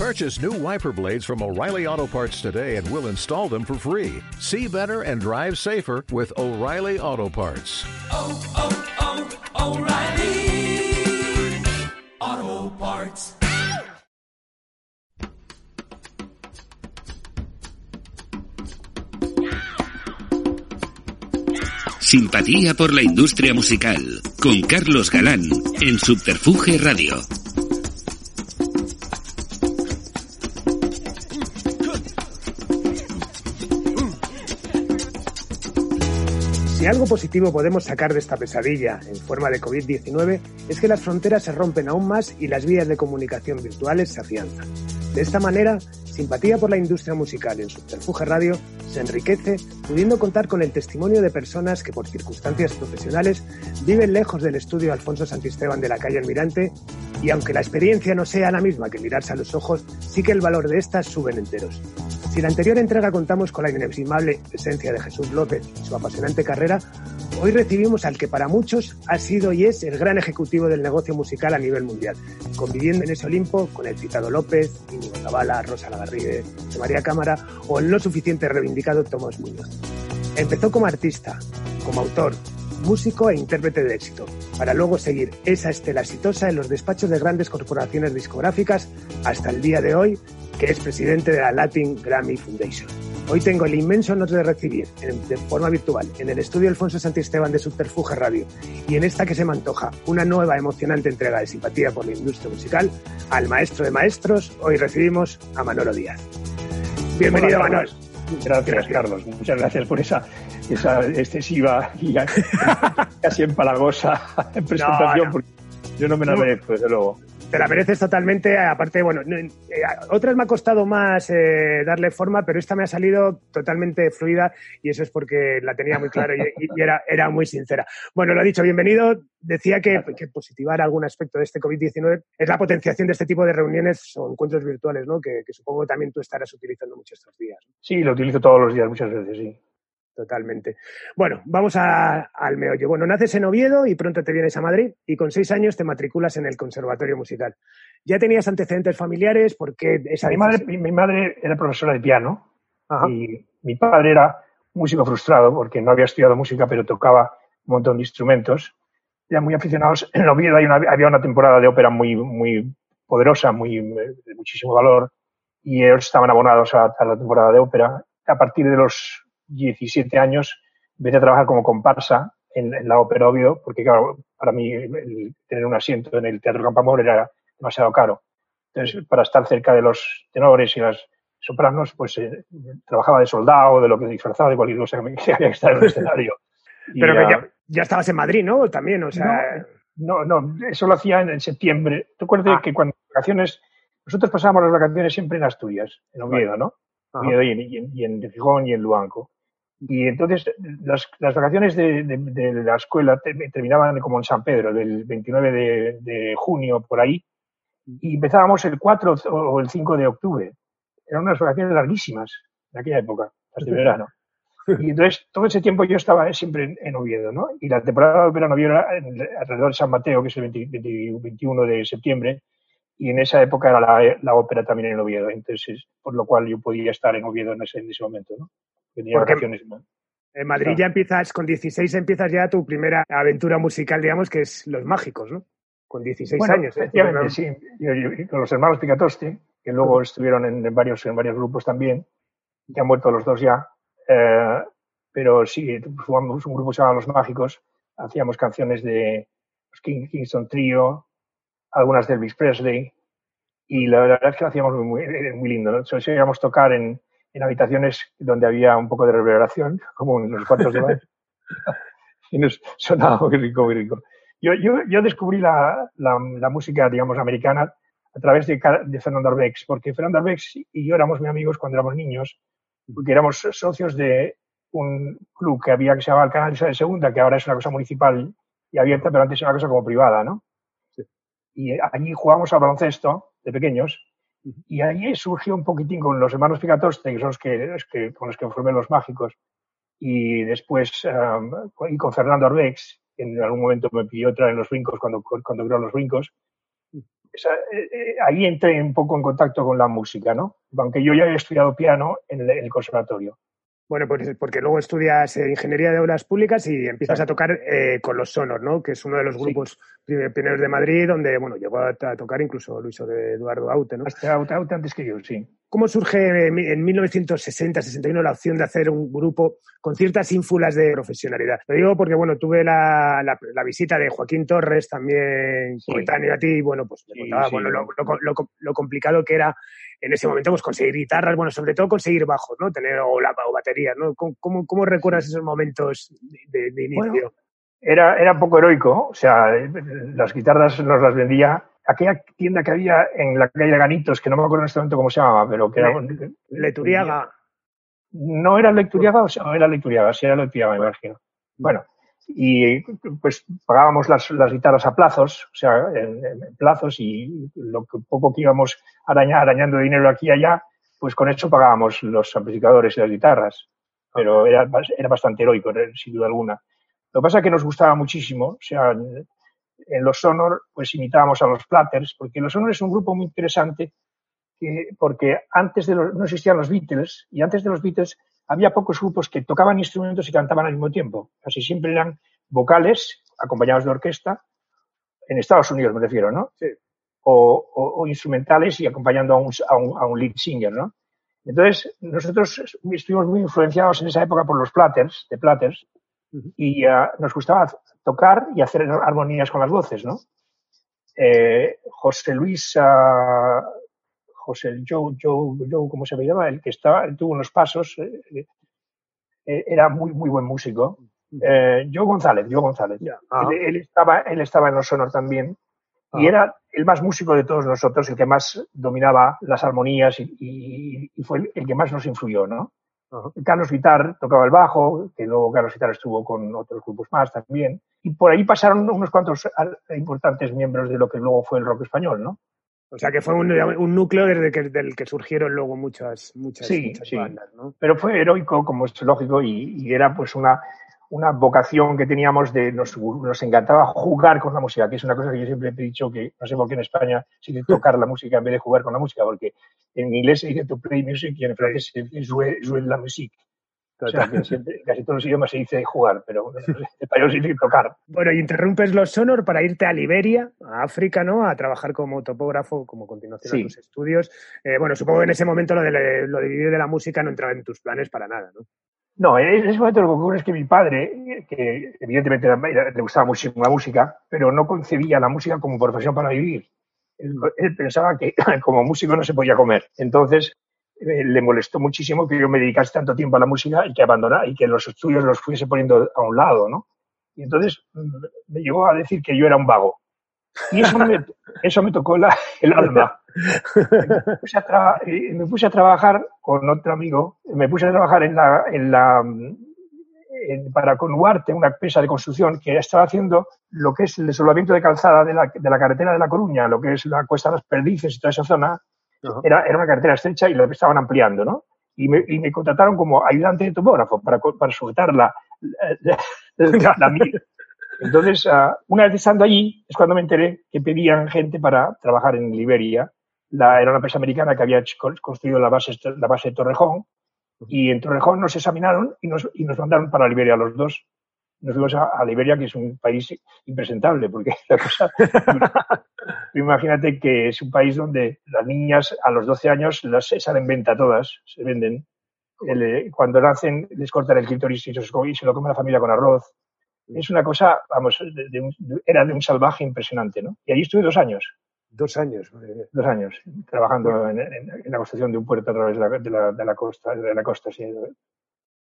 Purchase new wiper blades from O'Reilly Auto Parts today and we'll install them for free. See better and drive safer with O'Reilly Auto Parts. oh, oh, oh O'Reilly Auto Parts. Simpatía por la industria musical con Carlos Galán en Subterfuge Radio. Si algo positivo podemos sacar de esta pesadilla en forma de COVID-19 es que las fronteras se rompen aún más y las vías de comunicación virtuales se afianzan. De esta manera, Simpatía por la industria musical en Subterfuge Radio se enriquece pudiendo contar con el testimonio de personas que por circunstancias profesionales viven lejos del estudio Alfonso Santisteban de la calle Almirante y aunque la experiencia no sea la misma que mirarse a los ojos, sí que el valor de estas suben enteros. Si en la anterior entrega contamos con la inestimable presencia de Jesús López y su apasionante carrera, hoy recibimos al que para muchos ha sido y es el gran ejecutivo del negocio musical a nivel mundial, conviviendo en ese Olimpo con el citado López, Íñigo Zavala, Rosa Lagarrigue, José María Cámara o el no suficiente reivindicado Tomás Muñoz. Empezó como artista, como autor, músico e intérprete de éxito, para luego seguir esa estela exitosa en los despachos de grandes corporaciones discográficas hasta el día de hoy, que es presidente de la Latin Grammy Foundation. Hoy tengo el inmenso honor de recibir en- de forma virtual en el estudio Alfonso Santisteban de Subterfuge Radio y en esta que se me antoja una nueva emocionante entrega de simpatía por la industria musical al maestro de maestros. Hoy recibimos a Manolo Díaz. Bienvenido, Hola, Manolo. Carlos. Gracias, Carlos. Muchas gracias por esa, esa excesiva y casi empalagosa presentación, no. porque yo no me la No. merezco, desde luego. Te la mereces totalmente. Aparte, bueno, no- eh, otras me ha costado más eh, darle forma, pero esta me ha salido totalmente fluida y eso es porque la tenía muy clara y, y era, era muy sincera. Bueno, lo dicho, bienvenido. Decía que, que positivar algún aspecto de este COVID-19 es la potenciación de este tipo de reuniones o encuentros virtuales, ¿no? Que, que supongo también tú estarás utilizando mucho estos días. Sí, lo utilizo todos los días, muchas veces, sí. Totalmente. Bueno, vamos a- al meollo. Bueno, naces en Oviedo y pronto te vienes a Madrid y con seis años te matriculas en el Conservatorio Musical. ¿Ya tenías antecedentes familiares? ¿Por qué esa Mi madre, mi, mi madre era profesora de piano Ajá. y mi padre era músico frustrado porque no había estudiado música, pero tocaba un montón de instrumentos. Eran muy aficionados. En Oviedo hay una- había una temporada de ópera muy, muy poderosa, muy, de muchísimo valor, y ellos estaban abonados a, a la temporada de ópera. A partir de los 17 años empecé a trabajar como comparsa en, en la ópera Oviedo, porque claro, para mí el tener un asiento en el Teatro Campamor era demasiado caro. Entonces, para estar cerca de los tenores y las sopranos, pues eh, trabajaba de soldado, de lo que disfrazaba, de cualquier cosa que me que había que estar en el escenario. Pero ya- que ya, ya estabas en Madrid, ¿no? También, o sea... no, no, eso lo hacía en, en septiembre. ¿Te acuerdas Ah. que cuando vacaciones, nosotros pasábamos las vacaciones siempre en Asturias, en Oviedo, ¿no? Oviedo y en, y en- y en Gijón y en Luanco. Y entonces las, las vacaciones de, de- de la escuela te- terminaban como en San Pedro, del 29 de, de junio por ahí, y empezábamos el 4 o el 5 de octubre. Eran unas vacaciones larguísimas en aquella época, las de verano. Y entonces todo ese tiempo yo estaba siempre en, Oviedo, ¿no? Y la temporada de verano Oviedo era alrededor de San Mateo, que es el 20 20 21 de septiembre, y en esa época era la, la ópera también en Oviedo. Entonces, por lo cual yo podía estar en Oviedo en ese, en ese momento, ¿no? Que tenía Porque- vacaciones, ¿no? En Madrid Claro. ya empiezas, con 16 empiezas ya tu primera aventura musical, digamos, que es Los Mágicos, ¿no? Con 16 Bueno, años. ¿eh? sí. Yo- yo- con los hermanos Picatoste, que luego estuvieron en, en varios, en varios grupos también, que han muerto los dos ya. Eh, pero sí, formamos un grupo que se llamaba Los Mágicos, hacíamos canciones de los King- Kingston Trio, algunas de Elvis Presley, y la verdad es que lo hacíamos muy, muy, muy lindo. ¿no? Solíamos íbamos a tocar en, en habitaciones donde había un poco de reverberación, como en los cuartos de baño. y nos sonaba muy rico, muy rico. Yo, yo, yo descubrí la, la, la música, digamos, americana a través de, de Fernando Arbex, porque Fernando Arbex y yo éramos muy amigos cuando éramos niños, porque éramos socios de un club que había que se llamaba el Canal de Segunda, que ahora es una cosa municipal y abierta, pero antes era una cosa como privada, ¿no? Y allí jugábamos al baloncesto de pequeños y allí surgió un poquitín con los hermanos Picatoste, que son los que, los que- con los que formé los mágicos, y después um, y con Fernando Arbex, que en algún momento me pidió traer los brincos cuando, cuando creó los brincos, esa, eh, eh, ahí entré un poco en contacto con la música, ¿no? Aunque yo ya había estudiado piano en el, en el conservatorio. Bueno, pues porque luego estudias eh, Ingeniería de Aulas Públicas y empiezas a tocar eh, con los Sonor, ¿no? Que es uno de los Sí. grupos pri- pioneros de Madrid, donde, bueno, llegó a, a tocar incluso Luis de Eduardo Aute, ¿no? Hasta, hasta antes que yo, sí. ¿Cómo surge en mi- en 1960-61 la opción de hacer un grupo con ciertas ínfulas de profesionalidad? Lo digo porque, bueno, tuve la, la- la visita de Joaquín Torres, también Sí. coetáneo a ti, y bueno, pues me Sí, contaba sí, bueno, lo, bueno. lo- lo- lo complicado que era en ese momento pues conseguir guitarras, bueno, sobre todo conseguir bajos, ¿no? Tener o, la, o baterías, ¿no? ¿Cómo, cómo, cómo recuerdas esos momentos de, de inicio? Bueno, Era, era poco heroico, o sea, las guitarras nos las vendía aquella tienda que había en la calle de Ganitos, que no me acuerdo en este momento cómo se llamaba, pero que era... Leturiaga. No era Lecturiaga, o sea, no era Lecturiaga, sí era Lecturiaga, me imagino. Bueno, y pues pagábamos las, las guitarras a plazos, o sea, en, en plazos y lo que poco que íbamos araña- arañando dinero aquí y allá, pues con eso pagábamos los amplificadores y las guitarras. Pero era, era bastante heroico, eh, sin duda alguna. Lo que pasa es que nos gustaba muchísimo, o sea, en, en los Sonor, pues imitábamos a los Platters, porque los Sonor es un grupo muy interesante que- porque antes de los, no existían los Beatles y antes de los Beatles había pocos grupos que tocaban instrumentos y cantaban al mismo tiempo. Casi siempre eran vocales acompañados de orquesta, en Estados Unidos me refiero, ¿no? Sí. O, o- o instrumentales y acompañando a un, a un- a un lead singer, ¿no? Entonces, nosotros estuvimos muy influenciados en esa época por los Platters, de Platters, y ah, nos gustaba tocar y hacer armonías con las voces, ¿no? Eh, José Luis, ah, José Joe, Joe, Joe, ¿cómo se llama? El que estaba, tuvo unos pasos, eh, eh, era muy, muy buen músico. Eh, Joe González, Joe González. Ajá. Él, él estaba, él estaba en los Sonor también y Ajá. era el más músico de todos nosotros, el que más dominaba las armonías y, y- y fue el, el que más nos influyó, ¿no? Ajá. Carlos Vitar tocaba el bajo, que luego Carlos Vitar estuvo con otros grupos más también. Y por ahí pasaron unos cuantos al- importantes miembros de lo que luego fue el rock español, ¿no? O sea, que fue un, un núcleo desde que, del que surgieron luego muchas, muchas, Sí, muchas sí. bandas, ¿no? Pero fue heroico, como es lógico, y, y era pues una, una vocación que teníamos de, nos, nos encantaba jugar con la música, que es una cosa que yo siempre he dicho que, no sé por qué en España se dice tocar la música en vez de jugar con la música, porque en inglés se dice to play music y en francés se dice jouer, jouer la musique. O sea, que siempre, en casi todos los idiomas se dice jugar, pero en español se dice tocar. Bueno, y interrumpes los Sonor para irte a Liberia, a África, ¿no? A trabajar como topógrafo, como continuación Sí. a tus estudios. Eh, bueno, supongo que en ese momento lo de, lo de vivir de la música no entraba en tus planes para nada, ¿no? No, en ese momento lo que ocurre es que mi padre, que evidentemente le gustaba muchísimo la música, pero no concebía la música como profesión para vivir. Él, él pensaba que como músico no se podía comer. Entonces le molestó muchísimo que yo me dedicase tanto tiempo a la música y que abandonara y que los estudios los fuese poniendo a un lado, ¿no? Y entonces mm, me llegó a decir que yo era un vago. Y eso me, eso me tocó la- el alma. Me puse, a tra- eh, me puse a trabajar con otro amigo, me puse a trabajar en la, en la, mm, en- para con Huarte, una empresa de construcción que estaba haciendo lo que es el desolvamiento de calzada de la, de la carretera de La Coruña, lo que es la Cuesta de las Perdices y toda esa zona. Ajá. Era, era una carretera estrecha y lo estaban ampliando, ¿no? Y me, y me contrataron como ayudante de topógrafo para, para sujetar la, la, la- la Entonces, ah, una vez estando allí, es cuando me enteré que pedían gente para trabajar en Liberia. La, era una empresa americana que había construido la base, la base de Torrejón. Y en Torrejón nos examinaron y nos, y nos mandaron para Liberia los dos. Nos fuimos a, a Liberia, que es un país impresentable, porque la cosa. imagínate que es un país donde las niñas a los 12 años las salen en venta todas, se venden. El, eh, cuando nacen les cortan el clítoris y se, y se lo come la familia con arroz. Es una cosa, vamos, de- de un- de- era de un salvaje impresionante, ¿no? Y allí estuve dos años, Dos años. dos años, trabajando en, en- en la construcción de un puerto a través de la, de la, de la costa, de la costa, sí.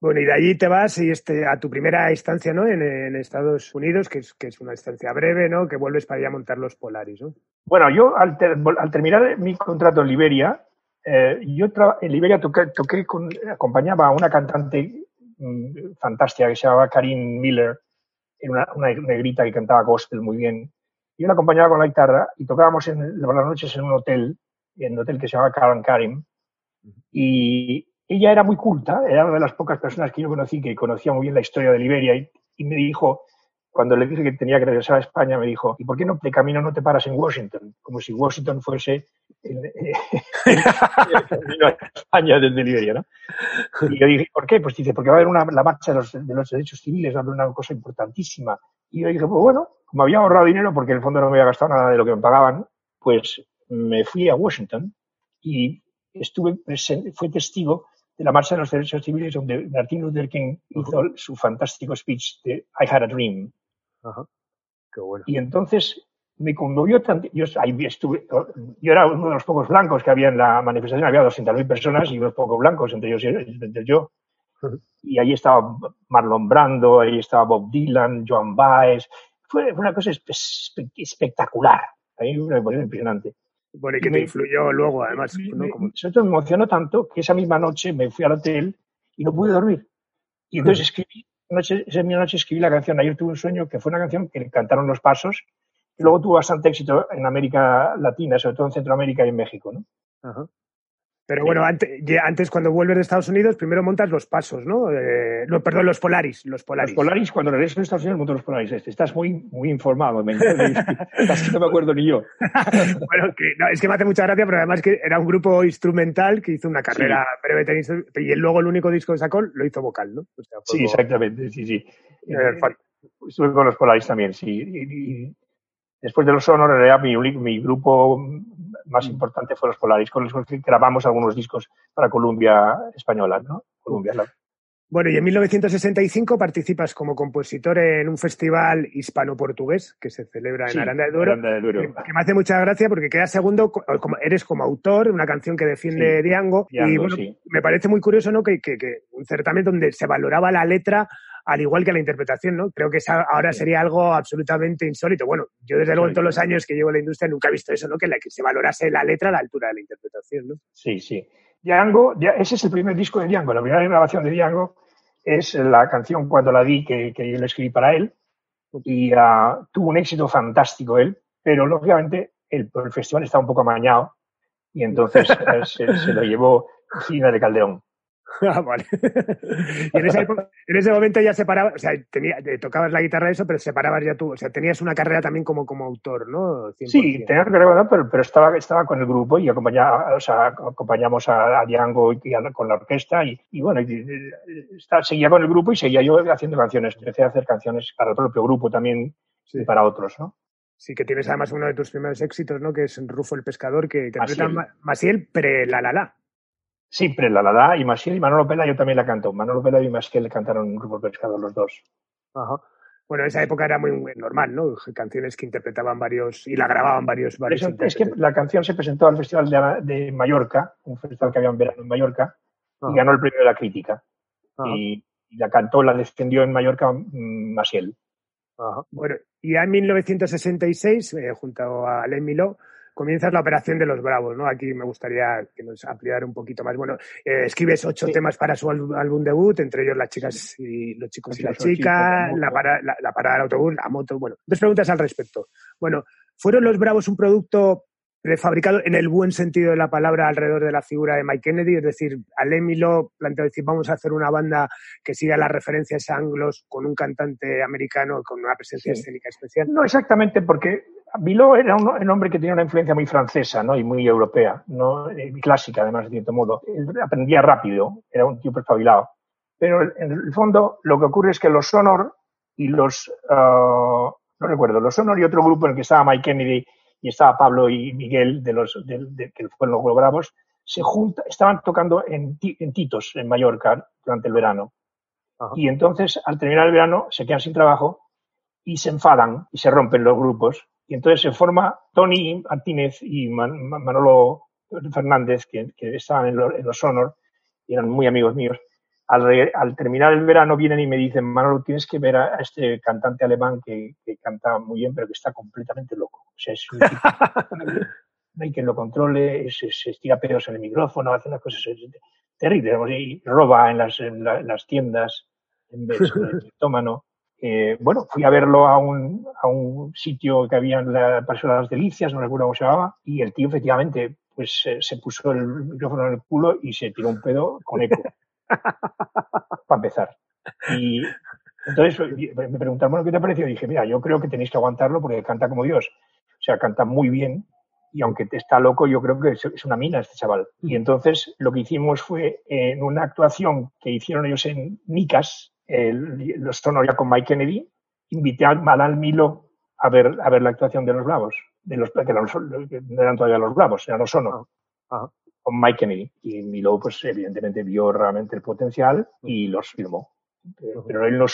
Bueno, y de allí te vas y este, a tu primera instancia, ¿no? En, en Estados Unidos, que es, que es una instancia breve, ¿no? Que vuelves para ir a montar los Polaris, ¿no? Bueno, yo al, ter- al terminar mi contrato en Liberia, eh, yo en Liberia toqué, toqué con, acompañaba a una cantante mm, fantástica que se llamaba Karin Miller, era una, una negrita que cantaba gospel muy bien. Yo la acompañaba con la guitarra y tocábamos en, por las noches en un hotel, en un hotel que se llamaba Karen Karim. Y ella era muy culta, era una de las pocas personas que yo conocí que conocía muy bien la historia de Liberia y, me dijo, cuando le dije que tenía que regresar a España, me dijo, ¿y por qué no de camino no te paras en Washington? Como si Washington fuese el, camino España desde Liberia, ¿no? Y yo dije, ¿por qué? Pues dice, porque va a haber una, la marcha de los, de los derechos civiles, va a haber una cosa importantísima. Y yo dije, pues bueno, como había ahorrado dinero, porque en el fondo no me había gastado nada de lo que me pagaban, pues me fui a Washington y estuve presente, fue testigo de la marcha de los derechos civiles donde Martin Luther King hizo su fantástico speech de I had a dream. Ajá. Qué bueno. Y entonces me conmovió tanto. Yo, ahí estuve, yo era uno de los pocos blancos que había en la manifestación, había 200.000 personas y unos pocos blancos, entre ellos entre yo. Y ahí estaba Marlon Brando, ahí estaba Bob Dylan, Joan Baez. Fue, fue una cosa espe- espectacular. A mí me pareció impresionante. Bueno, y que Y te me- influyó luego, además, me- me- Como- me emocionó tanto que esa misma noche me fui al hotel y no pude dormir. Y entonces escribí, noche, esa misma noche escribí la canción Ayer tuve un sueño, que fue una canción que cantaron los pasos, y luego tuvo bastante éxito en América Latina, sobre todo en Centroamérica y en México. ¿no? Ajá. Pero bueno, antes, cuando vuelves de Estados Unidos, primero montas los pasos, ¿no? Eh, no, perdón, los Polaris, los Polaris. Los Polaris, cuando regreso a Estados Unidos, monto los Polaris. Este, Estás muy, muy informado, me. Casi no me acuerdo ni yo. bueno, que, no, es que me hace mucha gracia, pero además que era un grupo instrumental que hizo una carrera breve tenis, y luego el único disco que sacó lo hizo vocal, ¿no? O sea, fue Sí, como- exactamente, sí, sí. Eh, fa- Estuve con los Polaris también, sí. Y, y después de los Sonor, en realidad, mi, mi grupo más importante fue los Polaris, con los que grabamos algunos discos para Columbia Española, ¿no? Columbia, la- Bueno, y en 1965 participas como compositor en un festival hispano-portugués que se celebra en sí, Aranda de Duero. Aranda de Duero. que que me hace mucha gracia porque queda segundo, co- como, eres como autor, una canción que defiende Sí, Diango, y bueno, sí. me parece muy curioso ¿no? que, que- que un certamen donde se valoraba la letra al igual que la interpretación, ¿no? Creo que ahora sería algo absolutamente insólito. Bueno, yo desde luego en todos los años que llevo en la industria nunca he visto eso, ¿no? Que, la, que se valorase la letra a la altura de la interpretación, ¿no? Sí, sí. Django, ese es el primer disco de Django. La primera grabación de Django es la canción Cuando la di, que, que yo le escribí para él. Y ah, tuvo un éxito fantástico él, pero lógicamente el, el festival estaba un poco amañado y entonces eh, se, se lo llevó Gina de Calderón. Ah, vale. y en, esa época- en ese momento ya separabas, o sea, tenía, te tocabas la guitarra y eso, pero separabas ya tú, o sea, tenías una carrera también como, como autor, ¿no? 100%. Sí, tenía que grabar, pero, pero estaba, estaba con el grupo y acompañaba, o sea, acompañamos a, a Django y a- con la orquesta y, y bueno, y- seguía con el grupo y seguía yo haciendo canciones. Empecé a hacer canciones para el propio grupo también Sí. y para otros, ¿no? Sí, que tienes además uno de tus primeros éxitos, ¿no? Que es Rufo el Pescador, que interpreta Maciel. Ma- Maciel pre-la la la. Siempre la la la y Masiel y Manolo Pela yo también la canto. Manolo Pela y Masiel cantaron un grupo pescado los dos. Ajá. Bueno, en esa época era muy muy normal, ¿no? Canciones que interpretaban varios y la grababan varios, varios Eso- es que la canción se presentó al Festival de, de Mallorca, un festival que había en verano en Mallorca, Ajá. y ganó el premio de la crítica. Y, y la cantó, la defendió en Mallorca mm, Masiel. Ajá. Bueno, y ya en 1966, eh, junto a Alain Miló, comienzas la operación de los Bravos, ¿no? Aquí me gustaría que nos ampliara un poquito más. Bueno, eh, escribes ocho Sí. temas para su álbum, debut, entre ellos las chicas y los chicos y Las chicas, chicas, la para- la- la parada del autobús, la moto. Bueno, dos preguntas al respecto. Bueno, ¿fueron los Bravos un producto prefabricado en el buen sentido de la palabra alrededor de la figura de Mike Kennedy? Es decir, Alain Miló planteó decir, vamos a hacer una banda que siga las referencias anglos con un cantante americano con una presencia Sí. escénica especial. No exactamente, porque Biló era un, un hombre que tenía una influencia muy francesa ¿no? y muy europea, ¿no? Clásica además, de cierto modo. Él aprendía rápido, era un tipo espabilado. Pero en el fondo lo que ocurre es que los Sonor y los, ah, no recuerdo, los Sonor y otro grupo en el que estaba Mike Kennedy y estaba Pablo y Miguel, de los, de, de- que fueron los Bravos, se junta, estaban tocando en, en Titos, en Mallorca, durante el verano. Ajá. Y entonces, al terminar el verano, se quedan sin trabajo y se enfadan y se rompen los grupos. Y entonces se forma Tony Martínez y Man- Man- Manolo Fernández, que, que estaban en, lo- en los Sonor y eran muy amigos míos. Al, re- al terminar el verano vienen y me dicen, Manolo, tienes que ver a, este cantante alemán que, que canta muy bien, pero que está completamente loco. O sea, es un tipo, no hay quien lo controle, se, se estira pedos en el micrófono, hace unas cosas terribles, y roba en las, en la- en las tiendas, en vez de mitómano. Eh, bueno, fui a verlo a un, a un sitio que había en la Paseo de las Delicias, no recuerdo cómo se llamaba, y el tío efectivamente pues se, se puso el micrófono en el culo y se tiró un pedo con eco, para empezar. Y, Entonces me preguntaron, bueno, ¿qué te pareció? Y dije, mira, yo creo que tenéis que aguantarlo porque canta como Dios. O sea, canta muy bien y aunque está loco, yo creo que es una mina este chaval. Y entonces lo que hicimos fue, en una actuación que hicieron ellos en Nicas, el, los Sonor ya con Mike Kennedy, invité a Malal Milo a ver, a ver la actuación de los Bravos, de los, que no eran todavía los Bravos, eran los Sonor, ah, con Mike Kennedy. Y Milo, pues evidentemente vio realmente el potencial y los filmó. Pero, él no,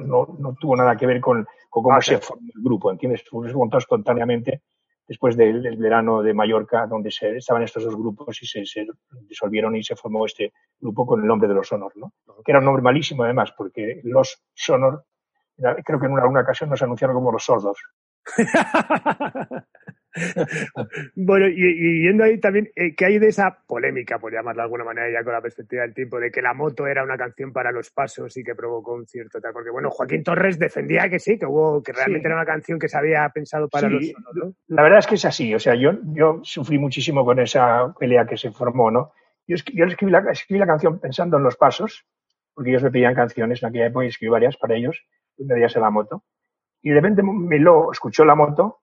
no, no, tuvo nada que ver con, cómo ah, se formó el grupo, ¿entiendes? Fue montado espontáneamente después del, verano de Mallorca, donde se, estaban estos dos grupos y se, disolvieron y se formó este grupo con el nombre de los Sonor, ¿no? Que era un nombre malísimo además, porque los Sonor, creo que en una, una ocasión nos anunciaron como los sordos. bueno, y, yendo ahí también, eh, ¿qué hay de esa polémica, por llamarla de alguna manera, ya con la perspectiva del tiempo, de que la moto era una canción para los pasos y que provocó un cierto tal? Porque, bueno, Joaquín Torres defendía que sí, que hubo, que realmente era una canción que se había pensado para los ¿no? La verdad es que es así, o sea, yo, yo sufrí muchísimo con esa pelea que se formó, ¿no? Yo, yo escribí, la, escribí la canción pensando en los pasos, porque ellos me pedían canciones en aquella época y escribí varias para ellos, una de ellas la moto. Y de repente me lo escuchó la moto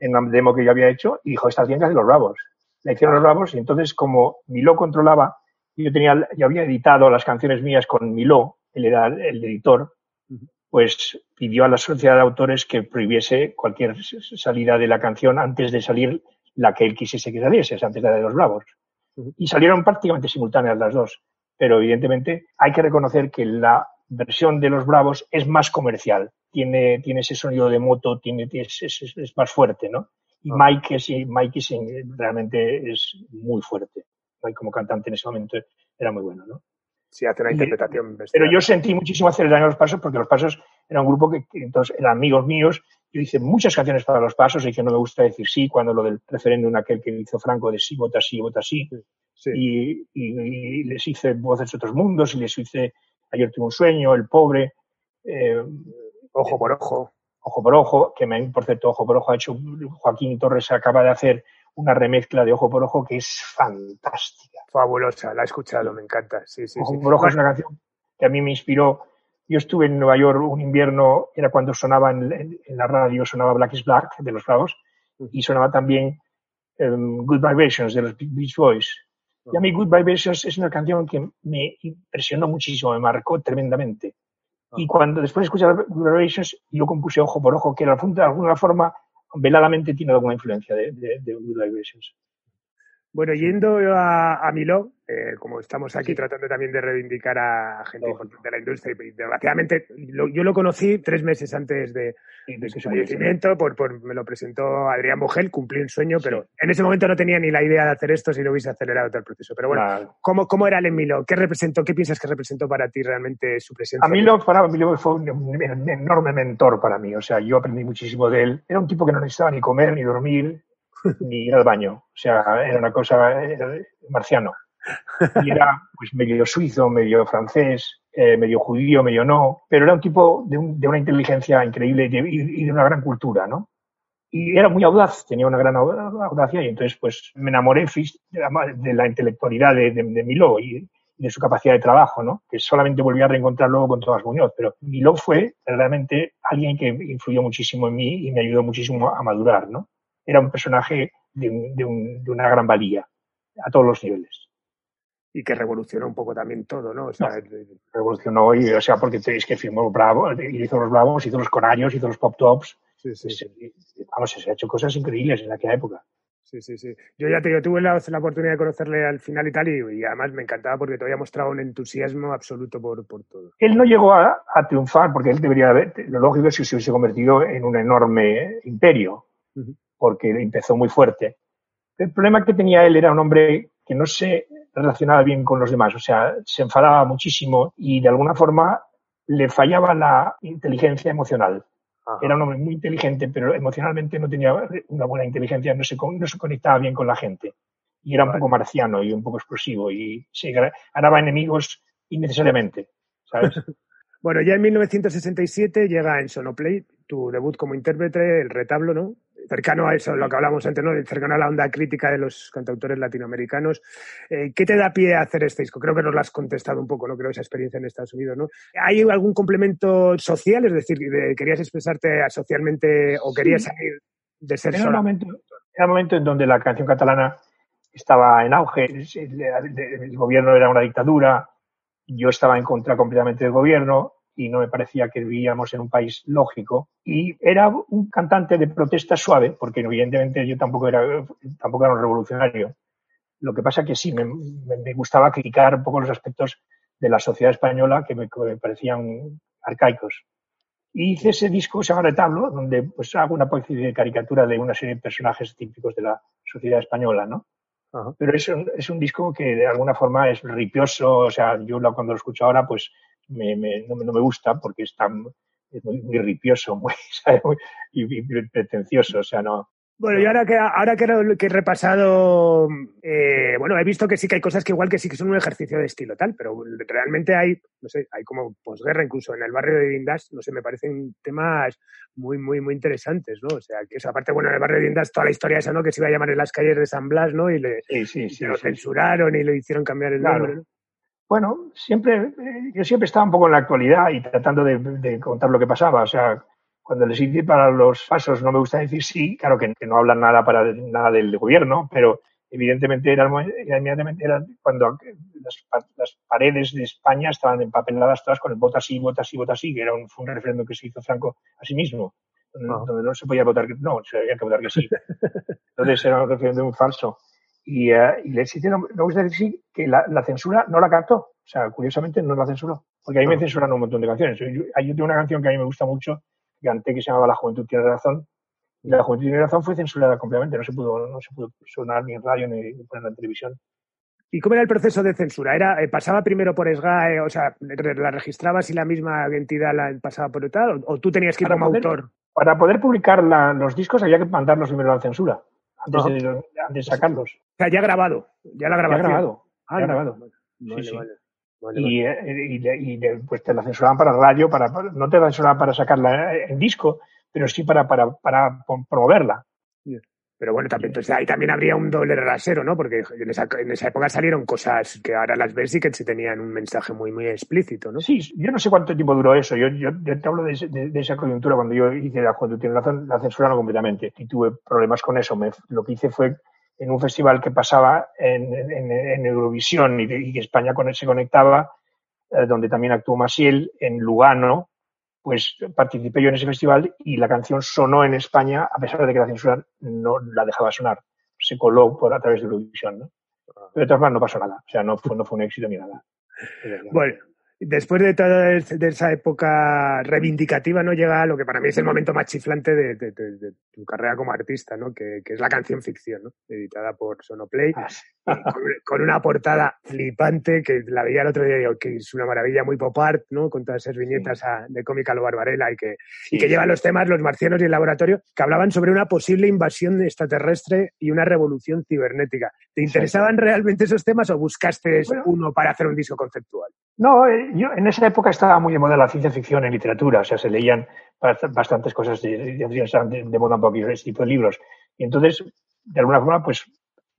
en la demo que yo había hecho y dijo, estas bien hacen los bravos. La hicieron los bravos y entonces como Miló controlaba, yo tenía, yo había editado las canciones mías con Miló, él era el editor, pues pidió a la sociedad de autores que prohibiese cualquier salida de la canción antes de salir la que él quisiese que saliese, antes de la de los bravos. Y salieron prácticamente simultáneas las dos. Pero evidentemente hay que reconocer que la versión de los bravos es más comercial tiene, tiene ese sonido de moto, tiene, es, es, más fuerte, ¿no? Y ah. Mike, es, Mike es, realmente es muy fuerte. Mike como cantante en ese momento era muy bueno, ¿no? Sí, hace una interpretación. pero yo sentí muchísimo hacer el daño a los pasos porque los pasos era un grupo que, entonces eran amigos míos. Yo hice muchas canciones para los pasos, y que no me gusta decir sí, cuando lo del referéndum aquel que hizo Franco de sí, vota sí, vota sí. Y, y, les hice Voces de otros mundos y les hice Ayer tuve un sueño, El pobre. Eh, Ojo por ojo. Ojo por ojo, que me, por cierto, Ojo por ojo ha hecho Joaquín Torres acaba de hacer una remezcla de Ojo por Ojo que es fantástica. Fabulosa, la he escuchado, me encanta. Sí, sí, Ojo por Ojo es una canción que a mí me inspiró. Yo estuve en Nueva York un invierno, era cuando sonaba en, la radio, sonaba Black is Black de los Bravos, y sonaba también um, Good Vibrations de los Beach Boys. Y a mí Good Vibrations es una canción que me impresionó muchísimo, me marcó tremendamente. Y cuando después escuché Vibrations, yo compuse Ojo por Ojo, que de alguna forma, veladamente tiene alguna influencia de, de, de. Bueno, yendo a, a Miló, eh, como estamos aquí tratando también de reivindicar a gente de la industria, y desgraciadamente yo lo conocí tres meses antes de, su fallecimiento, por, por, me lo presentó Adrián Bogel, cumplí un sueño, pero en ese momento no tenía ni la idea de hacer esto si lo hubiese acelerado todo el proceso. Pero bueno, ¿cómo, ¿cómo, era el en Miló? ¿Qué representó? ¿Qué piensas que representó para ti realmente su presencia? A Miló, para Miló fue un, un enorme mentor para mí, o sea, yo aprendí muchísimo de él. Era un tipo que no necesitaba ni comer ni dormir, ni ir al baño. O sea, era una cosa marciano. Y era pues medio suizo, medio francés, eh, medio judío, medio no, pero era un tipo de, una inteligencia increíble y de, una gran cultura, ¿no? Y era muy audaz, tenía una gran audacia y entonces pues me enamoré de la, intelectualidad de, de, Miló y, de su capacidad de trabajo, ¿no? Que solamente volví a reencontrar luego con Tomás Muñoz, pero Miló fue realmente alguien que influyó muchísimo en mí y me ayudó muchísimo a madurar, ¿no? Era un personaje de, una gran valía a todos los niveles. Y que revolucionó un poco también todo, ¿no? O sea, revolucionó, y, o sea, porque es que firmó Bravo, hizo los Bravos, hizo los Conarios, hizo los Pop Tops. Sí, sí, sí. Vamos, se ha hecho cosas increíbles en aquella época. Sí, sí, sí. Yo ya te, tuve la, oportunidad de conocerle al final y tal, y, además me encantaba porque te había mostrado un entusiasmo absoluto por, por todo. Él no llegó a, triunfar porque él debería haber, lo lógico es que se hubiese convertido en un enorme imperio porque empezó muy fuerte. El problema que tenía él era un hombre que no se relacionaba bien con los demás, o sea, se enfadaba muchísimo y de alguna forma le fallaba la inteligencia emocional. Era un hombre muy inteligente, pero emocionalmente no tenía una buena inteligencia, no se, no se conectaba bien con la gente. Y era un poco marciano y un poco explosivo y se ganaba enemigos innecesariamente, ¿sabes? bueno, ya en 1967 llega en Sonoplay tu debut como intérprete, El Retablo, ¿no? Cercano a eso, lo que hablamos antes, ¿no? cercano a la onda crítica de los cantautores latinoamericanos. Eh, ¿Qué te da pie a hacer este disco? Creo que nos lo has contestado un poco, ¿no? Creo esa experiencia en Estados Unidos, ¿no? ¿Hay algún complemento social? Es decir, ¿querías expresarte socialmente o querías salir de ser era un, momento, era un momento en donde la canción catalana estaba en auge, el gobierno era una dictadura, yo estaba en contra completamente del gobierno, y no me parecía que vivíamos en un país lógico. Y era un cantante de protesta suave, porque evidentemente yo tampoco era, tampoco era un revolucionario. Lo que pasa que sí, me, me gustaba criticar un poco los aspectos de la sociedad española que me, parecían arcaicos. Y hice ese disco, se llama Retablo, donde pues hago una de caricatura de una serie de personajes típicos de la sociedad española, ¿no? Pero es un, es un disco que de alguna forma es ripioso, o sea, yo cuando lo escucho ahora, pues me, me, no, no, me gusta porque es tan es muy, muy ripioso muy, muy y, y, pretencioso, o sea, no, bueno, yo ahora que, ahora que, que he repasado, eh, bueno, he visto que sí que hay cosas que igual que sí que son un ejercicio de estilo tal, pero realmente hay, no sé, hay como posguerra incluso en el barrio de Dindas, no sé, me parecen temas muy, muy, muy interesantes, ¿no? O sea, que esa parte, bueno, en el barrio de Dindas toda la historia esa, ¿no? Que se iba a llamar en las calles de San Blas, ¿no? Y le sí, sí, lo censuraron y le hicieron cambiar el nombre, ¿no? Bueno, siempre, eh, yo siempre estaba un poco en la actualidad y tratando de, de contar lo que pasaba, o sea, cuando les hice para los pasos, no me gusta decir sí, claro que, no hablan nada para nada del gobierno, pero evidentemente era, inmediatamente era cuando las, paredes de España estaban empapeladas todas con el vota sí, vota sí, vota sí, que era un, fue un referéndum que se hizo Franco a sí mismo, donde, no se podía votar que no, se había que votar que sí. Entonces era un referéndum falso. Y, uh, y les hicieron, me gusta decir que la, la, censura no la captó. O sea, curiosamente no la censuró. Porque a mí me censuran un montón de canciones. Yo, yo, yo tengo una canción que a mí me gusta mucho, canté que se llamaba La Juventud tiene razón. Y La Juventud tiene razón fue censurada completamente, no se pudo, no se pudo sonar ni en radio ni poner en televisión. ¿Y cómo era el proceso de censura? ¿Era, eh, ¿Pasaba primero por SGAE, o sea, la registrabas y la misma entidad la pasaba por tal? ¿O, tú tenías que ir para como poder, autor? Para poder publicar la, los discos había que mandarlos primero a la censura, antes, de, antes de sacarlos. O sea, ya grabado, ya la grabación. Ya grabado, ah, ya grabado. Vale, sí, vale. sí. Vale, y, vale. y, y, y, pues te la censuraban para radio, para, no te la censuraban para sacarla en disco, pero sí para, para, para promoverla. Pero bueno, también, entonces ahí también habría un doble rasero, ¿no? Porque en esa, en esa época salieron cosas que ahora las ves y que se tenían un mensaje muy, muy explícito, ¿no? Sí, yo no sé cuánto tiempo duró eso. Yo, yo, yo te hablo de, de, de, esa coyuntura cuando yo hice la Juventud Tiene Razón, la censuraron completamente y tuve problemas con eso. Me, lo que hice fue en un festival que pasaba en, en, en Eurovisión y, que España con, se conectaba, eh, donde también actuó Masiel, en Lugano, pues participé yo en ese festival y la canción sonó en España a pesar de que la censura no la dejaba sonar. Se coló por a través de Eurovisión, ¿no? Pero de todas maneras no pasó nada. O sea, no fue, no fue un éxito ni nada. Bueno, después de toda esa época reivindicativa, no llega a lo que para mí es el momento más chiflante de, de, de, de tu carrera como artista, ¿no? Que, que, es la canción ficción, ¿no? editada por Sonoplay, ah, con, una portada flipante que la veía el otro día y digo, que es una maravilla, muy pop art, ¿no? con todas esas viñetas sí. a, de cómica lo Barbarella y que, sí, y que llevan los temas Los marcianos y el laboratorio, que hablaban sobre una posible invasión extraterrestre y una revolución cibernética. ¿Te interesaban realmente esos temas o buscaste bueno, uno para hacer un disco conceptual? No, eh, yo en esa época estaba muy de moda la ciencia ficción en literatura, o sea, se leían bastantes cosas de, de, de, de moda un poquito, ese tipo de libros. Y entonces, de alguna forma, pues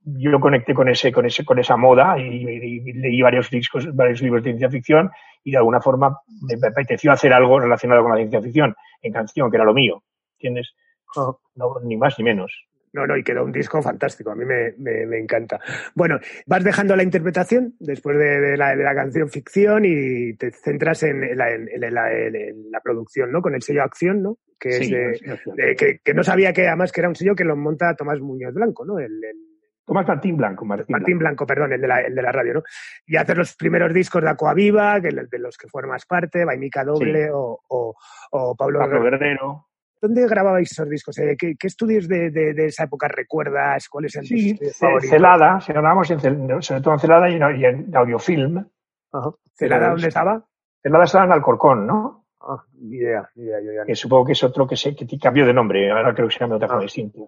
yo conecté con ese, con ese, con esa moda y, y, y, leí varios discos, varios libros de ciencia ficción y de alguna forma me apeteció hacer algo relacionado con la ciencia ficción en canción, que era lo mío, ¿entiendes? No, no ni más ni menos. No, no, y quedó un disco fantástico, a mí me, me, me encanta. Bueno, vas dejando la interpretación después de, de, la, de, la, canción ficción y te centras en la, en, en, la, en la, producción, ¿no? Con el sello Acción, ¿no? Que sí, es de, que, que, no sabía que además que era un sello que lo monta Tomás Muñoz Blanco, ¿no? El, el Tomás Martín Blanco. Martín, Martín Blanco. Blanco, perdón, el de, la, el de la radio, ¿no? Y hacer los primeros discos de Aquaviva, que de los que formas parte, Vainica Doble sí. o, o, o, Pablo, Pablo Guerrero. ¿Dónde grababais esos discos? Eh, ¿Qué, qué estudios de, de, de, esa época recuerdas? ¿Cuáles eran sí, tus favoritos? Celada, si grabamos en, sobre todo en Celada y en, y en audiofilm. Ajá. ¿Celada dónde estaba? Celada estaba en Alcorcón, ¿no? Ah, ni idea, ni idea. Yo ya no. Que supongo que es otro que, se, que cambió de nombre, ahora creo que se llama de otra ah. distinta.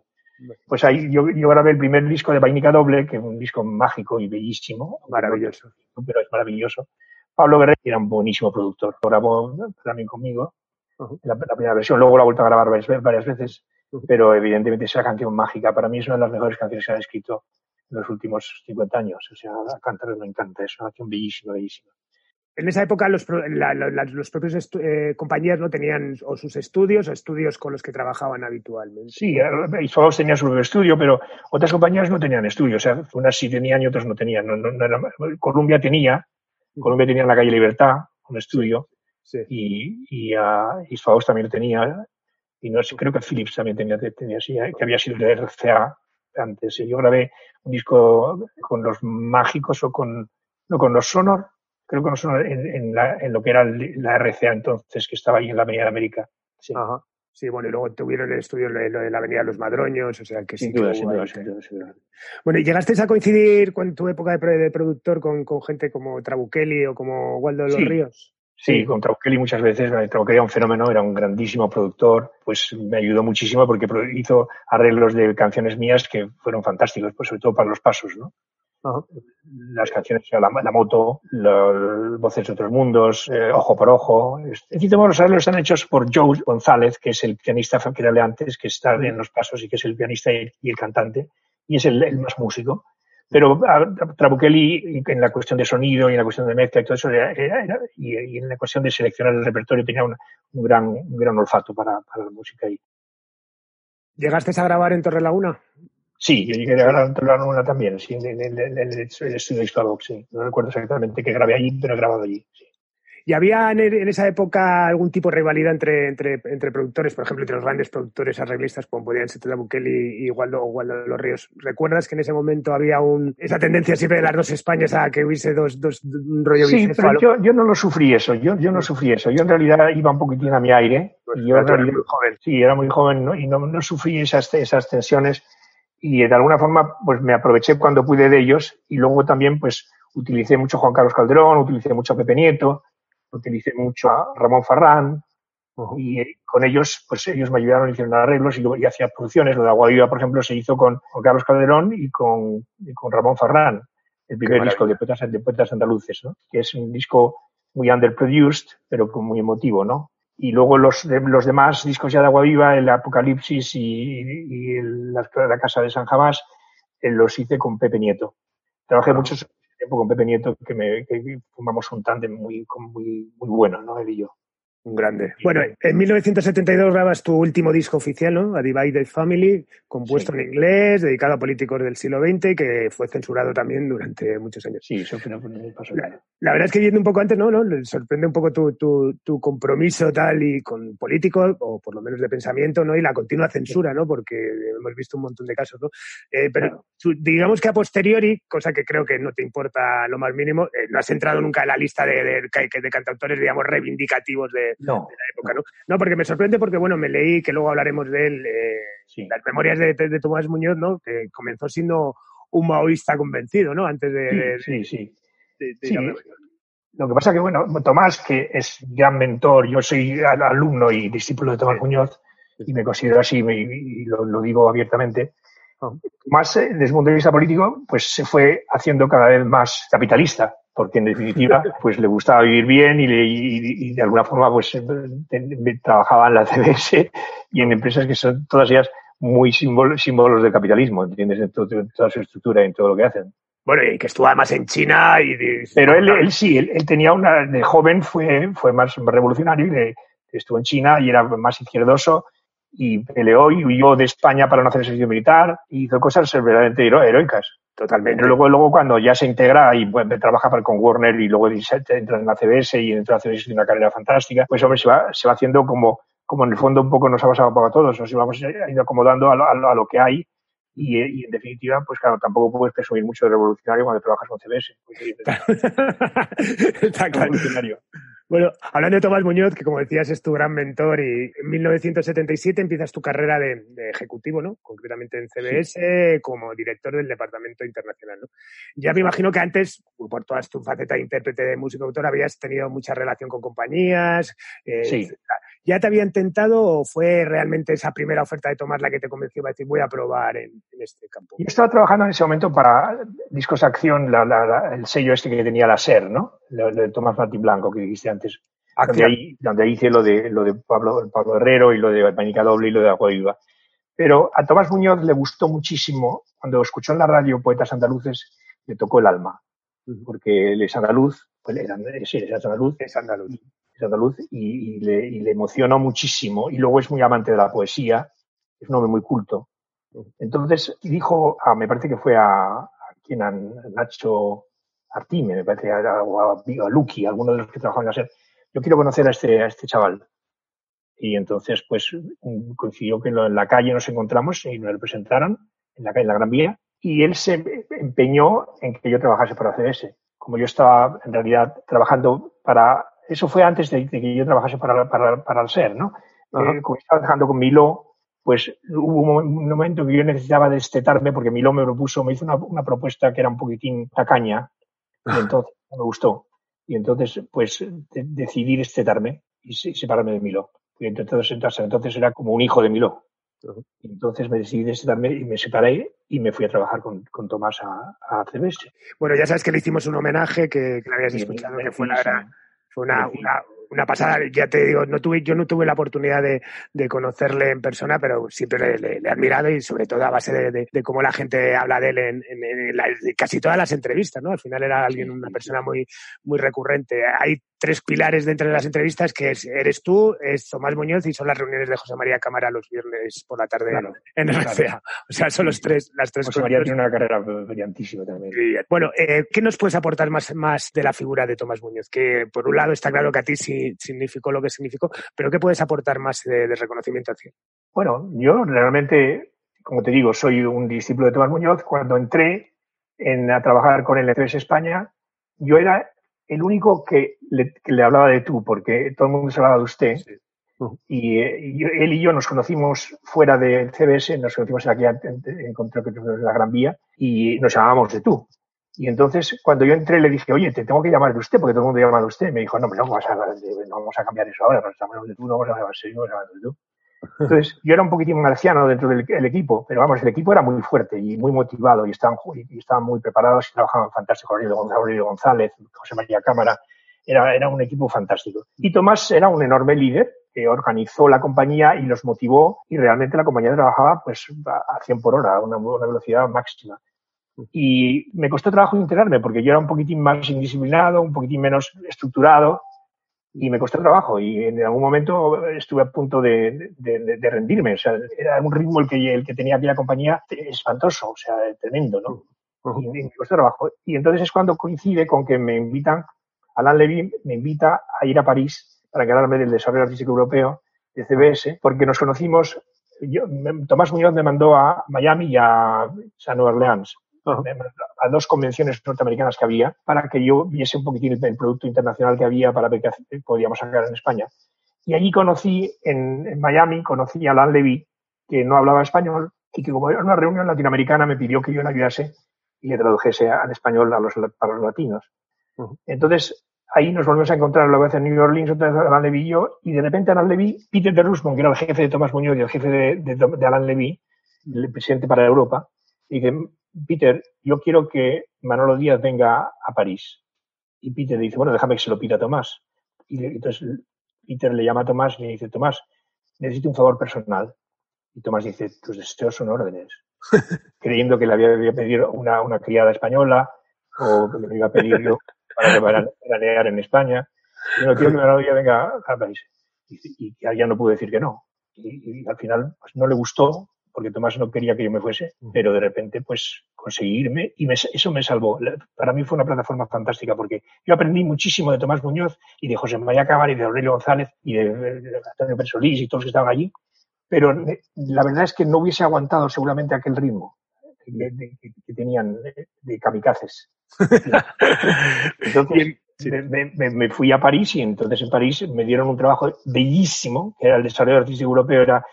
Pues ahí yo, yo, grabé el primer disco de Vainica Doble, que es un disco mágico y bellísimo. Maravilloso. Pero es maravilloso. Pablo Guerrero era un buenísimo productor. Grabó también conmigo la, la, primera versión. Luego la he vuelto a grabar varias, varias veces. pero evidentemente esa canción mágica para mí es una de las mejores canciones que han escrito en los últimos 50 años. O sea, a cantar me encanta, es una canción bellísima, bellísima. En esa época los, la- la- los propios eh, compañías no tenían o sus estudios o estudios con los que trabajaban habitualmente. Sí, Isfagos tenía su propio estudio, pero otras compañías no tenían estudio. O sea, unas sí tenían y otras no tenían. No, no- no era- Columbia tenía, Columbia tenía en la calle Libertad un estudio Sí. y, y ah, Isfagos también lo tenía. Y no sé, creo que Philips también tenía, tenía sí, que había sido de RCA antes. Yo grabé un disco con los mágicos o con, no, con los Sonor, creo que no en, en, la- en lo que era la RCA entonces, que estaba ahí en la Avenida de América. Sí. Ajá. Sí, bueno, y luego tuvieron el estudio lo de, lo de la Avenida de los Madroños, o sea que sí Sin duda, hubo sin duda, sin duda, sin duda. Bueno, ¿y llegasteis a coincidir con tu época de, pro- de productor con, con gente como Trabuchelli o como Waldo de los Sí. Ríos? Sí, con Trabuchelli muchas veces. eh, Trabuchelli era un fenómeno, era un grandísimo productor. Pues me ayudó muchísimo porque hizo arreglos de canciones mías que fueron fantásticos, pues sobre todo para los pasos, ¿no? Las canciones, la, la moto, la- Voces de otros mundos, eh, Ojo por Ojo. Todos los arreglos están hechos por Joe González, que es el pianista que era de antes, que está en los pasos y que es el pianista y, el cantante, y es el, más músico. Pero Trabuchelli, en la cuestión de sonido y en la cuestión de mezcla y todo eso, y, en la cuestión de seleccionar el repertorio, tenía un, gran, un gran olfato para, la música. Y, ¿Llegasteis a grabar en Torrelaguna? Sí, yo llegué a grabar una también, sí, en, en- en- en el, estudio de Xbox, sí. No recuerdo exactamente qué grabé allí, pero he grabado allí. sí. ¿Y había en, en esa época algún tipo de rivalidad entre, entre, entre productores, por ejemplo, entre los grandes productores arreglistas como podían ser Trabuchelli y Waldo, o Waldo de los Ríos? ¿Recuerdas que en ese momento había un, esa tendencia siempre de las dos Españas a que hubiese dos, dos, un rollo Sí, pero yo, yo no lo sufrí eso, yo, yo no sufrí eso. Yo en realidad iba un poquitín a mi aire. y yo realidad, muy joven. sí, era muy joven ¿no? y no, no sufrí esas, esas tensiones y de alguna forma pues me aproveché cuando pude de ellos y luego también pues utilicé mucho a Juan Carlos Calderón, utilicé mucho a Pepe Nieto, utilicé mucho a Ramón Farrán y eh, con ellos pues ellos me ayudaron, hicieron arreglos y y hacía producciones. Lo de Agua Viva, por ejemplo, se hizo con Juan Carlos Calderón y con, y con Ramón Farrán, el primer disco de poetas, de poetas andaluces, ¿no? que es un disco muy underproduced, pero muy emotivo, ¿no? Y luego los, de- los demás discos ya de Agua Viva, el Apocalipsis y, y el- la, la Casa de San Jamás, eh, los hice con Pepe Nieto. Trabajé mucho tiempo con Pepe Nieto, que, me, que formamos un tándem muy, muy, muy bueno, ¿no? Él y yo. Un grande. Bueno, en 1972 grabas tu último disco oficial, ¿no? A Divided Family, compuesto Sí. en inglés, dedicado a políticos del siglo XX, que fue censurado también durante muchos años. Sí, eso fue. La, la verdad es que viendo un poco antes, ¿no? ¿no? Sorprende un poco tu, tu, tu compromiso tal y con políticos, o por lo menos de pensamiento, ¿no? Y la continua censura, ¿no? Porque hemos visto un montón de casos, ¿no? Eh, pero Claro. digamos que a posteriori, cosa que creo que no te importa lo más mínimo, eh, no has entrado nunca en la lista de, de, de- de cantautores, digamos, reivindicativos de, No, de la época, ¿no? No, porque me sorprende porque, bueno, me leí, que luego hablaremos de él, eh, sí. las memorias de, Tomás Muñoz, ¿no? Que comenzó siendo un maoísta convencido, ¿no? Antes de... Sí, sí, sí. Lo que pasa que, bueno, Tomás, que es gran mentor, yo soy al- alumno y discípulo de Tomás Muñoz, y me considero así, y lo, lo digo abiertamente. Tomás, eh, desde un punto de vista político, pues se fue haciendo cada vez más capitalista, porque en definitiva, pues le gustaba vivir bien y, le- y- y de alguna forma, pues te- trabajaba en la CBS y en empresas que son todas ellas muy símbolo- símbolos del capitalismo, ¿entiendes? En, todo- en toda su estructura y en todo lo que hacen. Bueno, y que estuvo además en China y... Pero él, él sí, él, él tenía una, de joven fue, fue más revolucionario y de- estuvo en China y era más izquierdoso y peleó y huyó de España para no hacer el servicio militar y hizo cosas verdaderamente hero- heroicas. Totalmente. Pero luego, luego cuando ya se integra y bueno, trabaja para, con Warner y luego entra en la CBS y dentro de la CBS tiene una carrera fantástica, pues hombre, se va, se va haciendo como, como en el fondo un poco nos ha pasado un poco a todos, nos íbamos ido acomodando a lo, a lo- a lo que hay y, eh, y en definitiva, pues claro, tampoco puedes presumir mucho de revolucionario cuando trabajas con CBS. porque Está claro. revolucionario. Bueno, hablando de Tomás Muñoz, que como decías es tu gran mentor y en 1977 empiezas tu carrera de, de ejecutivo, ¿no? Concretamente en CBS como director del departamento internacional, ¿no? Ya me imagino que antes, por toda tu faceta de intérprete de músico autor, habías tenido mucha relación con compañías. eh, Sí. etcétera. ¿Ya te habían tentado o fue realmente esa primera oferta de Tomás la que te convenció para decir voy a probar en, en este campo? Yo estaba trabajando en ese momento para Discos Acción, la- la- la- el sello este que tenía la SER, ¿no? Lo de Tomás Martín Blanco, que dijiste antes. Donde ahí, donde hice lo de, lo de Pablo, Pablo Herrero y lo de Manica Doble y lo de Agua Viva. Pero a Tomás Muñoz le gustó muchísimo, cuando escuchó en la radio Poetas Andaluces, le tocó el alma, porque él es andaluz, pues era, sí, es andaluz, Es andaluz. Es andaluz y, y le, y le emocionó muchísimo. Y luego es muy amante de la poesía, es un hombre muy culto. Entonces dijo, a, me parece que fue a, a quien, a Nacho Artime, me parece, o a, a alguno de los que trabajaban en la SER, yo quiero conocer a este, a este chaval. Y entonces, pues, mm, coincidió que en la calle nos encontramos y nos lo presentaron, en la calle, en la Gran Vía, y él se empeñó en que yo trabajase para CBS. Como yo estaba, en realidad, trabajando para... Eso fue antes de, de que yo trabajase para, para, para el SER, ¿no? Eh, como estaba trabajando con Miló, pues hubo un mo- un momento que yo necesitaba destetarme porque Miló me propuso, me hizo una, una propuesta que era un poquitín tacaña, y entonces no me gustó. Y entonces, pues, de- decidí destetarme y se- separarme de Miló. Y entonces, entonces, entonces era como un hijo de Miló. Y entonces me decidí destetarme y me separé y me fui a trabajar con, con Tomás a, a CBS. Bueno, ya sabes que le hicimos un homenaje que, que lo habías Y escuchado, que fue la. Fue una, una, una pasada. Ya te digo, no tuve, yo no tuve la oportunidad de, de conocerle en persona, pero siempre le, le- le he admirado y sobre todo a base de, de- de cómo la gente habla de él en, en- en la- en casi todas las entrevistas, ¿no? Al final era alguien, una persona muy, muy recurrente. Hay tres pilares dentro de las entrevistas que es, eres tú, es Tomás Muñoz y son las reuniones de José María Cámara los viernes por la tarde Claro, en claro. RCA. O sea, son los tres, las tres José María tiene una carrera brillantísima también. Bueno, eh, ¿qué nos puedes aportar más, más de la figura de Tomás Muñoz? Que por un lado está claro que a ti sí significó lo que significó, pero ¿qué puedes aportar más de, de reconocimiento hacia él? Bueno, yo realmente, como te digo, soy un discípulo de Tomás Muñoz. Cuando entré en, a trabajar con el ECBS España, yo era el único que le, que le hablaba de tú, porque todo el mundo se hablaba de usted. Y, eh, y él y yo nos conocimos fuera del CBS, nos conocimos aquí en, en, en- creo que en la Gran Vía, y nos llamábamos de tú. Y entonces, cuando yo entré, le dije, oye, te tengo que llamar de usted, porque todo el mundo llama de usted. Me dijo, no, pero no vamos a, no vamos a cambiar eso ahora, nos llamamos de tú, no vamos a llamar de tú. Entonces, yo era un poquitín marciano dentro del el equipo, pero vamos, el equipo era muy fuerte y muy motivado y estaban, y estaban muy preparados y trabajaban fantástico. Aurelio González, José María Cámara, era, un equipo fantástico. Y Tomás era un enorme líder que organizó la compañía y los motivó y realmente la compañía trabajaba pues a a 100 por hora, a una, una velocidad máxima. Y me costó trabajo integrarme porque yo era un poquitín más indisciplinado, un poquitín menos estructurado y me costó trabajo y en algún momento estuve a punto de, de- de- de rendirme. O sea, era un ritmo el que, el que tenía aquella compañía espantoso, o sea, tremendo, ¿no? Y, y me costó trabajo. Y entonces es cuando coincide con que me invitan, Alain Levy me invita a ir a París para encargarme del desarrollo artístico europeo de CBS, porque nos conocimos, yo- Tomás Muñoz me mandó a Miami y a, a Nueva Orleans a dos convenciones norteamericanas que había para que yo viese un poquitín el, el producto internacional que había para ver qué podíamos sacar en España. Y allí conocí, en, en Miami, conocí a Alan Levy, que no hablaba español y que como era una reunión latinoamericana me pidió que yo le ayudase y le tradujese al español a los, para los latinos. Entonces, ahí nos volvemos a encontrar la vez en New Orleans, otra vez Alan Levy y yo, y de repente Alan Levy, Peter de Rusmond, que era el jefe de Tomás Muñoz y el jefe de, de, de Alan Levy, el presidente para Europa, dice, Peter, yo quiero que Manolo Díaz venga a París. Y Peter le dice, bueno, déjame que se lo pida a Tomás. Y le- entonces Peter le llama a Tomás y le dice, Tomás, necesito un favor personal. Y Tomás dice, tus deseos son órdenes. Creyendo que le había, pedido una, una criada española o que me iba a pedir yo para para veranear en España. Y no quiero que Manolo Díaz venga a París. Y, y ya no pude decir que no. Y, y al final pues, no le gustó porque Tomás no quería que yo me fuese, pero de repente pues conseguí irme y me- eso me salvó. Para mí fue una plataforma fantástica porque yo aprendí muchísimo de Tomás Muñoz y de José María Cámara y de Aurelio González y de, Antonio Persolís y todos los que estaban allí, pero eh, la verdad es que no hubiese aguantado seguramente aquel ritmo que tenían de, de kamikazes. Entonces me, me- me fui a París y entonces en París me dieron un trabajo bellísimo, que era el desarrollo artístico europeo, era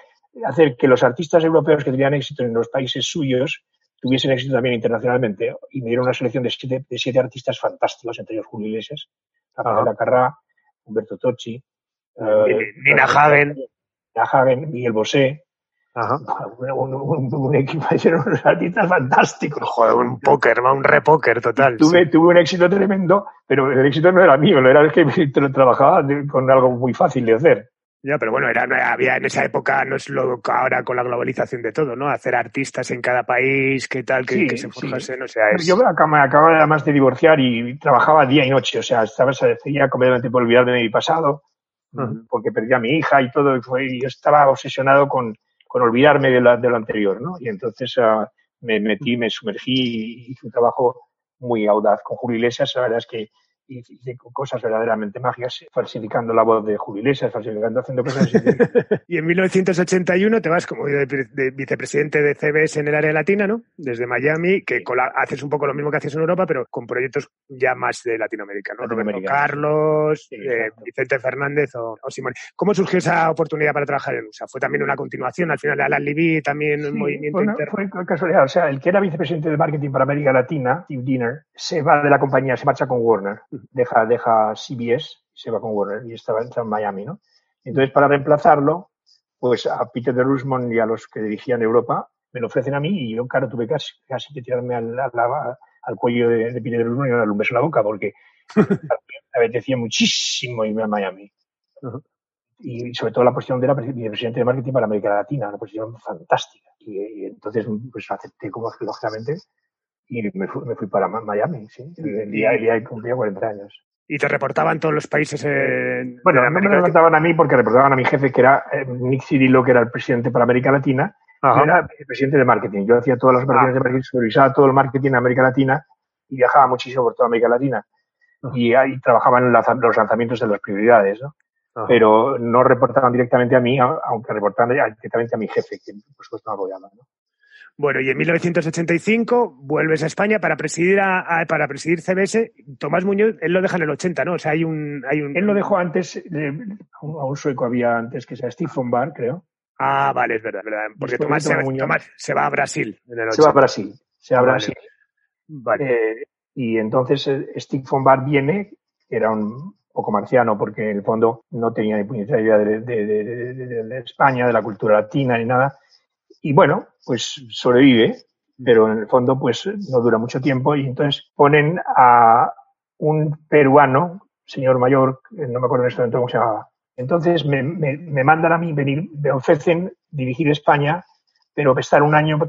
hacer que los artistas europeos que tenían éxito en los países suyos tuviesen éxito también internacionalmente. Y me dieron una selección de siete, de siete artistas fantásticos, entre ellos Julio Iglesias, Rafael Carrá, Humberto Tocci, eh, Nina Hagen. Nina Hagen, Miguel Bosé, Ajá. un, un- un equipo de unos artistas fantásticos. Joder, un póker, un repóker total. Tuve, tuve un éxito tremendo, pero el éxito no era mío, no era el que tra- trabajaba con algo muy fácil de hacer. Ya, pero bueno, era, había en esa época, no es lo que ahora con la globalización de todo, ¿no? Hacer artistas en cada país, qué tal, que, Sí, que se sí. forjasen, o sea, es... Yo me acababa además de divorciar y trabajaba día y noche, o sea, estaba seguía completamente por olvidarme de mi pasado, Ujú. porque perdí a mi hija y todo, y fue, y yo estaba obsesionado con, con olvidarme de, la- de lo anterior, ¿no? Y entonces ah, me metí, me sumergí y hice un trabajo muy audaz con Julio Iglesias, la verdad es que hice hice cosas verdaderamente mágicas, falsificando la voz de Julio Iglesias, falsificando, haciendo cosas así. Y en 1981 te vas como de, de vicepresidente de CBS en el área latina, ¿no? Desde Miami, que cola- haces un poco lo mismo que haces en Europa, pero con proyectos ya más de Latinoamérica, ¿no? Roberto. Carlos, Sí, eh. Vicente Fernández o, o Simón. ¿Cómo surgió esa oportunidad para trabajar en USA? ¿Fue también una continuación al final de Alan Levy, también un Sí, movimiento bueno, interno? fue casualidad. O sea, el que era vicepresidente de marketing para América Latina, Steve Diener, se va de la compañía, se marcha con Warner, deja, deja CBS, se va con Warner y estaba, en Miami, ¿no? Entonces, para reemplazarlo, pues a Peter de Rusmond y a los que dirigían Europa me lo ofrecen a mí y yo, claro, tuve casi, casi que tirarme al, a la- al cuello de, de Peter de Rusmond y darle un beso en la boca porque me apetecía muchísimo irme a Miami. Y sobre todo la posición de la presi- vicepresidente de marketing para América Latina, una posición fantástica. Y, y entonces, pues acepté como lógicamente y me fui, me fui para Miami, sí. El día, el día que cumplía 40 años. Y te reportaban todos los países en, Bueno, no me reportaban a mí porque reportaban a mi jefe, que era eh, Nick Cirillo, que era el presidente para América Latina. Yo era el presidente de marketing. Yo hacía todas las operaciones Ah. de marketing, supervisaba todo el marketing en América Latina y viajaba muchísimo por toda América Latina. Ajá. Y ahí trabajaban en los lanzamientos de las prioridades, ¿no? Ajá. Pero no reportaban directamente a mí, aunque reportaban directamente a mi jefe, que por supuesto me apoyaba, ¿no? Bueno, y en 1985 vuelves a España para presidir a, a- para presidir CBS. Tomás Muñoz, él lo deja en el 80, ¿no? O sea, hay un hay un Él lo dejó antes, eh, a un, sueco había antes, que sea Steve von Bar, creo. Ah, vale, es verdad. Porque Tomás se, Tomás se va a Brasil en el 80. Se va a Brasil. Se va a. Brasil. Vale. Eh, y entonces eh, Steve von Bar viene, que era un poco marciano, porque en el fondo no tenía ni puñetera idea de, de- de- de- de- de España, de la cultura latina ni nada. Y bueno, pues sobrevive, pero en el fondo pues no dura mucho tiempo y entonces ponen a un peruano, señor mayor, eh, no me acuerdo en este momento cómo se llamaba. Entonces me, me- me mandan a mí venir, me ofrecen dirigir España, pero estar un año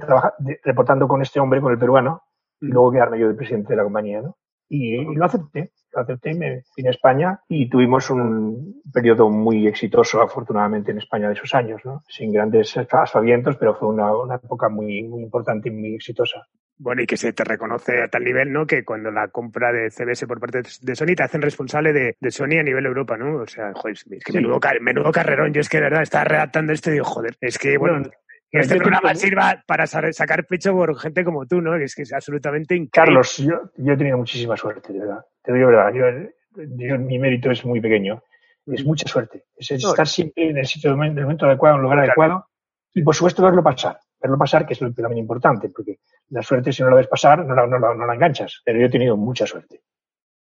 reportando con este hombre, con el peruano, y luego quedarme yo de presidente de la compañía, ¿no? Y, lo acepté, lo acepté y me vine a España y tuvimos un periodo muy exitoso, afortunadamente, en España de esos años, ¿no? Sin grandes aspavientos, pero fue una, una época muy, muy importante y muy exitosa. Bueno, y que se te reconoce a tal nivel, ¿no? Que cuando la compra de CBS por parte de Sony te hacen responsable de, de Sony a nivel Europa, ¿no? O sea, joder, es que Sí. menudo, car- menudo carrerón. Yo es que de verdad estaba redactando esto y digo, joder, es que, bueno, Bueno, que este yo programa sirva para sa- sacar pecho por gente como tú, ¿no? Es que es absolutamente increíble. Carlos, yo, yo he tenido muchísima suerte, de verdad. Te digo verdad. Yo, yo- mi mérito es muy pequeño. Es mucha suerte. Es No, estar siempre en el sitio, en el momento adecuado, en el lugar Claro. adecuado. Y por supuesto verlo pasar. Verlo pasar, que es lo también importante, porque la suerte, si no la ves pasar, no la, no la- no la enganchas. Pero yo he tenido mucha suerte.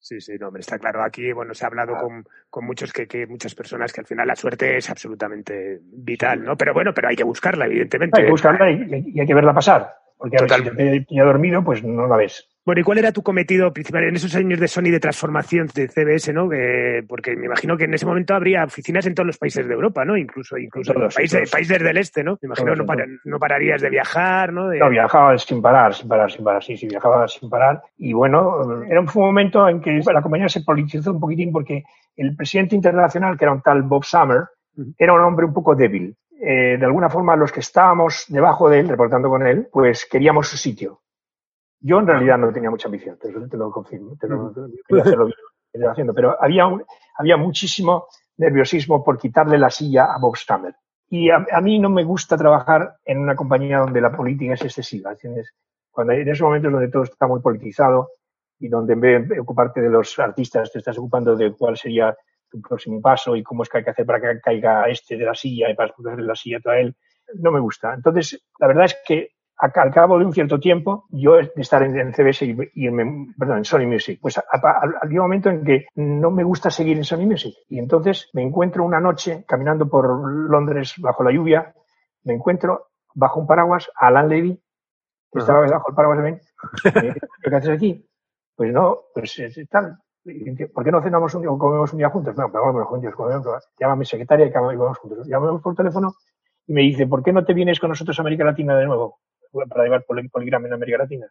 Sí, sí, no, hombre, está claro. Aquí, bueno, se ha hablado con, con muchos que, que muchas personas que al final la suerte es absolutamente vital, ¿no? Pero bueno, pero hay que buscarla, evidentemente. Hay que buscarla y, y hay que verla pasar. Porque a si te pilla dormido, pues no la ves. Bueno, ¿y cuál era tu cometido principal en esos años de Sony de transformación de CBS, no? Que- porque me imagino que en ese momento habría oficinas en todos los países de Europa, ¿no? Incluso, incluso en los países, países del este, ¿no? Me imagino Todos, no, en para- no pararías de viajar, ¿no? De- No, viajaba sin parar, sin parar, sin parar. Sí, sí, viajaba sin parar. Y bueno, era un, momento en que la compañía se politizó un poquitín porque el presidente internacional, que era un tal Bob Summer, era un hombre un poco débil. Eh, de alguna forma, los que estábamos debajo de él, reportando con él, pues queríamos su sitio. Yo en realidad no tenía mucha ambición, te lo, te lo confirmo. Te lo, quería hacerlo bien, haciendo, pero había, un- había muchísimo nerviosismo por quitarle la silla a Bob Stammer. Y a, a mí no me gusta trabajar en una compañía donde la política es excesiva. ¿entiendes? Cuando en esos momentos donde todo está muy politizado y donde en vez de ocuparte de los artistas te estás ocupando de cuál sería tu próximo paso y cómo es que hay que hacer para que caiga este de la silla y para ponerle la silla a él, no me gusta. Entonces, la verdad es que al cabo de un cierto tiempo, yo de estar en, CBS y, y en, perdón, en Sony Music, pues había un momento en que no me gusta seguir en Sony Music. Y entonces me encuentro una noche caminando por Londres bajo la lluvia, me encuentro bajo un paraguas a Alan Levy, que estaba bajo el paraguas también. ¿Qué haces aquí? Pues no, pues tal. ¿por qué no cenamos un día o comemos un día juntos? No, pero vamos juntos, comemos, llama a mi secretaria y vamos juntos. Llamamos por teléfono y me dice, ¿por qué no te vienes con nosotros a América Latina de nuevo? Para llevar Poligram en América Latina.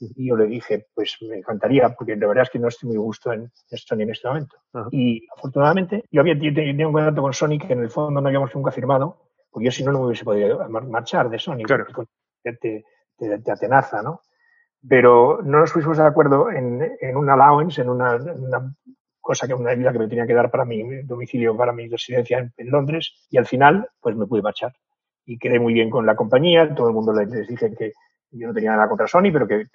Y yo le dije, pues me encantaría, porque de verdad es que no estoy muy gusto en Sony en este momento. Y afortunadamente, yo había tenido un contacto con Sony que en el fondo no habíamos nunca firmado, porque yo si no, no me hubiese podido marchar de Sony. Claro. Te, te, te, atenaza, ¿no? Pero no nos pusimos de acuerdo en, en un allowance, en una, una cosa que una ayuda que me tenía que dar para mi domicilio, para mi residencia en, en, Londres, y al final, pues me pude marchar. Y quedé muy bien con la compañía, todo el mundo les, dije que yo no tenía nada contra Sony, pero que,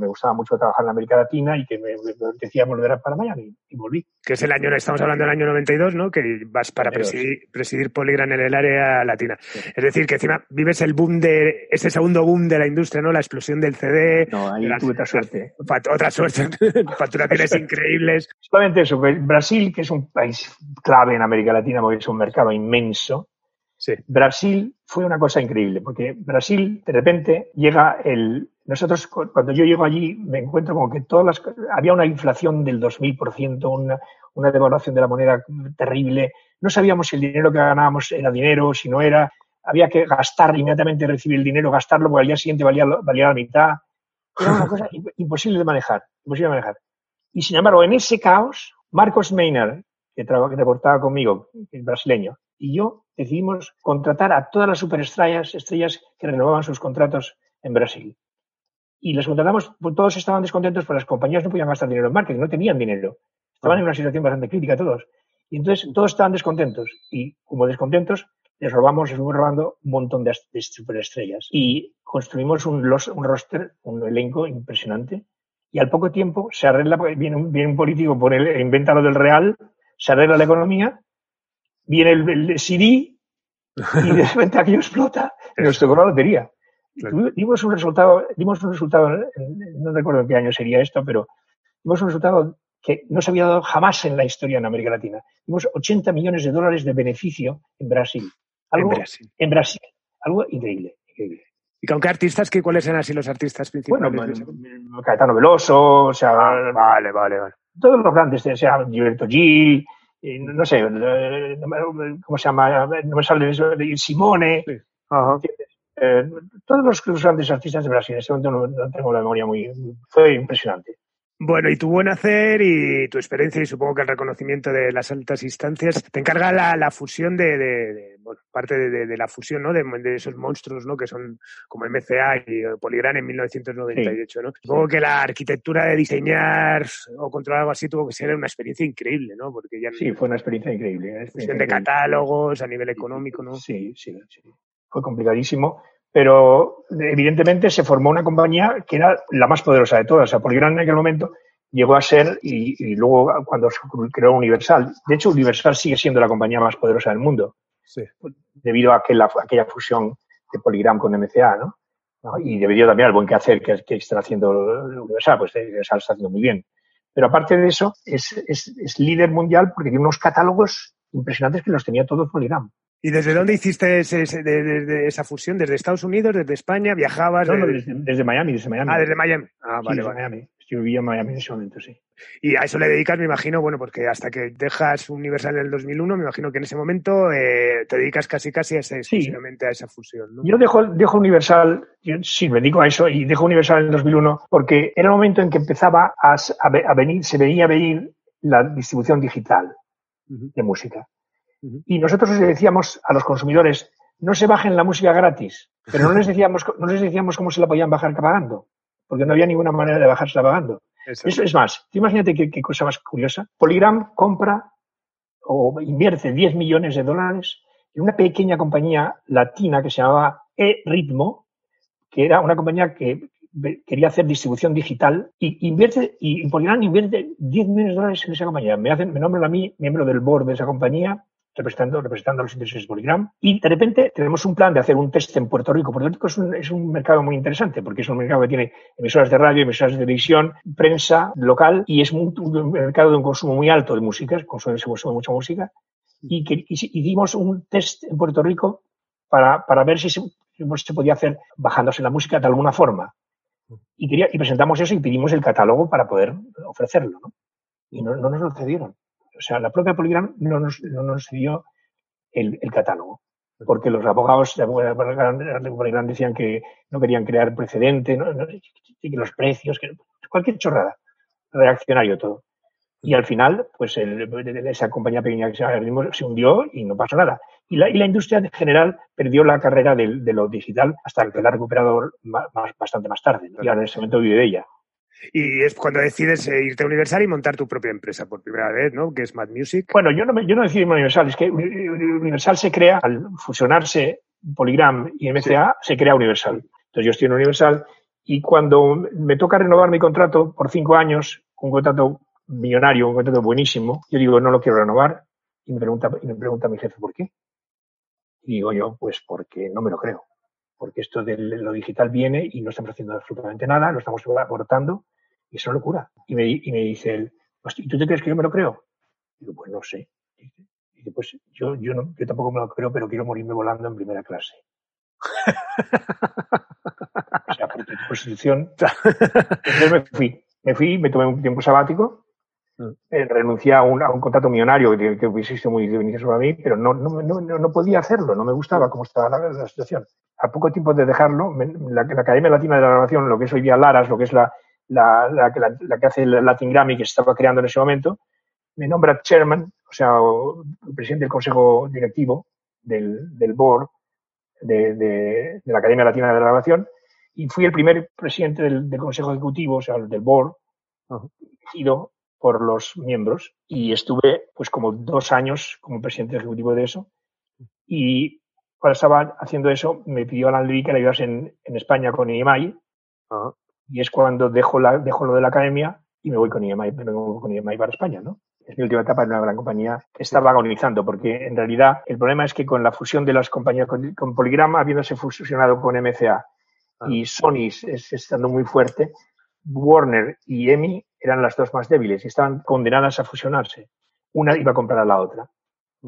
me gustaba mucho trabajar en América Latina y que me, me apetecía volver para Miami y volví. Que es el año, estamos hablando del año 92, ¿no? Que vas para presidir, presidir Polygram en el área latina. Sí. Es decir, que encima vives el boom de, ese segundo boom de la industria, ¿no? La explosión del CD. No, ahí tuve otra suerte. Otra suerte. Facturaciones increíbles. Solamente eso, Brasil, que es un país clave en América Latina porque es un mercado inmenso, Brasil fue una cosa increíble, porque Brasil, de repente, llega el... Nosotros, cuando yo llego allí, me encuentro como que todas. Había una inflación del 2000%, una, una devaluación de la moneda terrible. No sabíamos si el dinero que ganábamos era dinero, si no era. Había que gastar inmediatamente, recibir el dinero, gastarlo, porque al día siguiente valía, valía la mitad. Era una cosa imposible de manejar, imposible de manejar. Y sin embargo, en ese caos, Marcos Maynard, que, que reportaba conmigo, el brasileño, y yo decidimos contratar a todas las superestrellas estrellas que renovaban sus contratos en Brasil. Y les contratamos, pues todos estaban descontentos porque las compañías no podían gastar dinero en marketing, no tenían dinero. Estaban en una situación bastante crítica todos. Y entonces todos estaban descontentos. Y como descontentos, les robamos, les fuimos robando un montón de, de superestrellas. Y construimos un, los, un roster, un elenco impresionante. Y al poco tiempo se arregla, viene un, viene un político, pone, inventa lo del real, se arregla la economía viene el, el, CD y de repente aquello explota y nos tocó la lotería. Claro. Dimos un resultado, dimos un resultado, no recuerdo en qué año sería esto, pero dimos un resultado que no se había dado jamás en la historia en América Latina. Dimos 80 millones de dólares de beneficio en Brasil. Algo, en Brasil. En Brasil. Algo increíble, increíble. ¿Y con qué artistas? ¿qué, ¿Cuáles eran así los artistas principales? Bueno, Caetano Veloso, o sea... Ah, vale, vale, vale. Todos los grandes, o sea, Gilberto Gil, no sé, ¿cómo se llama? No me sale Simone. Sí. Ajá. Eh, todos los grandes artistas de Brasil, en este momento no, no, tengo la memoria muy. Fue impresionante. Bueno, y tu buen hacer y tu experiencia y supongo que el reconocimiento de las altas instancias te encarga la, la fusión de, de, de, bueno, parte de, de, la fusión, ¿no? De, esos monstruos, ¿no? Que son como MCA y Polygram en 1998, sí. ¿no? Supongo que la arquitectura de diseñar o controlar algo así tuvo que ser una experiencia increíble, ¿no? Porque ya sí, fue una experiencia increíble. Una experiencia de increíble. catálogos a nivel económico, ¿no? Sí, sí, sí. Fue complicadísimo pero evidentemente se formó una compañía que era la más poderosa de todas. O sea, Polygram en aquel momento llegó a ser, y, y, luego cuando se creó Universal, de hecho Universal sigue siendo la compañía más poderosa del mundo, sí. debido a aquella, a aquella fusión de Polygram con MCA, ¿no? ¿no? Y debido también al buen quehacer que, que están haciendo Universal, pues Universal está haciendo muy bien. Pero aparte de eso, es, es, es líder mundial porque tiene unos catálogos impresionantes que los tenía todos Polygram. ¿Y desde dónde hiciste ese, ese, de, de, de esa fusión? ¿Desde Estados Unidos? ¿Desde España? ¿Viajabas? No, no, desde, desde, Miami, desde Miami. Ah, desde Miami. Ah, sí, vale, desde vale. Miami. Yo vivía en Miami en ese momento, sí. Y a eso le dedicas, me imagino, bueno, porque hasta que dejas Universal en el 2001, me imagino que en ese momento eh, te dedicas casi casi a ese, exclusivamente sí. a esa fusión, ¿no? Yo dejo, dejo Universal, yo sí me dedico a eso, y dejo Universal en el 2001 porque era el momento en que empezaba a, a, a venir, se venía a venir la distribución digital uh -huh. Y nosotros les decíamos a los consumidores, no se bajen la música gratis, pero no les decíamos, no les decíamos cómo se la podían bajar pagando, porque no había ninguna manera de bajársela pagando. Eso. Eso es más, imagínate qué, qué, cosa más curiosa. Polygram compra o invierte 10 millones de dólares en una pequeña compañía latina que se llamaba E-Ritmo, que era una compañía que quería hacer distribución digital y invierte, y Polygram invierte 10 millones de dólares en esa compañía. Me, hacen, me nombran a mí miembro del board de esa compañía representando, representando los intereses de Polygram. Y de repente tenemos un plan de hacer un test en Puerto Rico. Puerto Rico es un, es un, mercado muy interesante porque es un mercado que tiene emisoras de radio, emisoras de televisión, prensa local y es un, un mercado de un consumo muy alto de música, se consume, se consume mucha música. Y, que, hicimos un test en Puerto Rico para, para ver si se, si se podía hacer bajándose la música de alguna forma. Y, quería, y presentamos eso y pedimos el catálogo para poder ofrecerlo. ¿no? y no, no nos lo cedieron. O sea, la propia Polygram no nos, no nos cedió el, el catálogo porque los abogados de Polygram decían que no querían crear precedente, ¿no? Que los precios, que cualquier chorrada, reaccionario todo. Y al final, pues el- esa compañía pequeña que se llama se hundió y no pasó nada. Y la, y la industria en general perdió la carrera de, lo digital hasta que la ha recuperado más- bastante más tarde. ¿no? Y ahora en ese momento vive de ella. Y es cuando decides eh, irte a Universal y montar tu propia empresa por primera vez, ¿no? Que es Mad Music. Bueno, yo no, me, yo no decidí irme a Universal, es que Uni- Universal se crea, al fusionarse Polygram y MCA, se crea Universal. Entonces yo estoy en Universal y cuando me toca renovar mi contrato por cinco años, un contrato millonario, un contrato buenísimo, yo digo, no lo quiero renovar y me pregunta, y me pregunta mi jefe, ¿por qué? Y digo yo, pues porque no me lo creo. Porque esto de lo digital viene y no estamos haciendo absolutamente nada, lo estamos aportando y es una locura. Y me, y me dice él, "Hostia, ¿y tú te crees que yo me lo creo? Digo, pues no sé. Dice, dice, pues yo, yo, no, yo tampoco me lo creo, pero quiero morirme volando en primera clase. o sea, porque tu constitución. Entonces me fui. Me fui, me tomé un tiempo sabático, eh, renuncié a un, a un contrato millonario que, que hubiese sido muy beneficioso para mí, pero no, no, no, no- podía hacerlo, no me gustaba cómo estaba la, la situación. A poco tiempo de dejarlo, me- la, la Academia Latina de la Grabación, lo que es hoy día Laras, lo que es la, la, la, que- hace el Latin Grammy que se estaba creando en ese momento, me nombra chairman, o sea, presidente del consejo directivo del, del board de, de- de la Academia Latina de la Grabación, y fui el primer presidente del, del consejo ejecutivo, o sea, del board, elegido por los miembros, y estuve pues como dos años como presidente ejecutivo de eso, y cuando estaba haciendo eso, me pidió Alan Levy que le ayudase en, en España con EMI, y es cuando dejo, la, dejo lo de la academia y me voy con EMI, me vengo con EMI para España, ¿no? Es mi última etapa en una gran compañía. Que estaba agonizando, porque en realidad el problema es que con la fusión de las compañías, con, con Polygram habiéndose fusionado con MCA y Sony es- estando muy fuerte, Warner y EMI eran las dos más débiles y estaban condenadas a fusionarse. Una iba a comprar a la otra.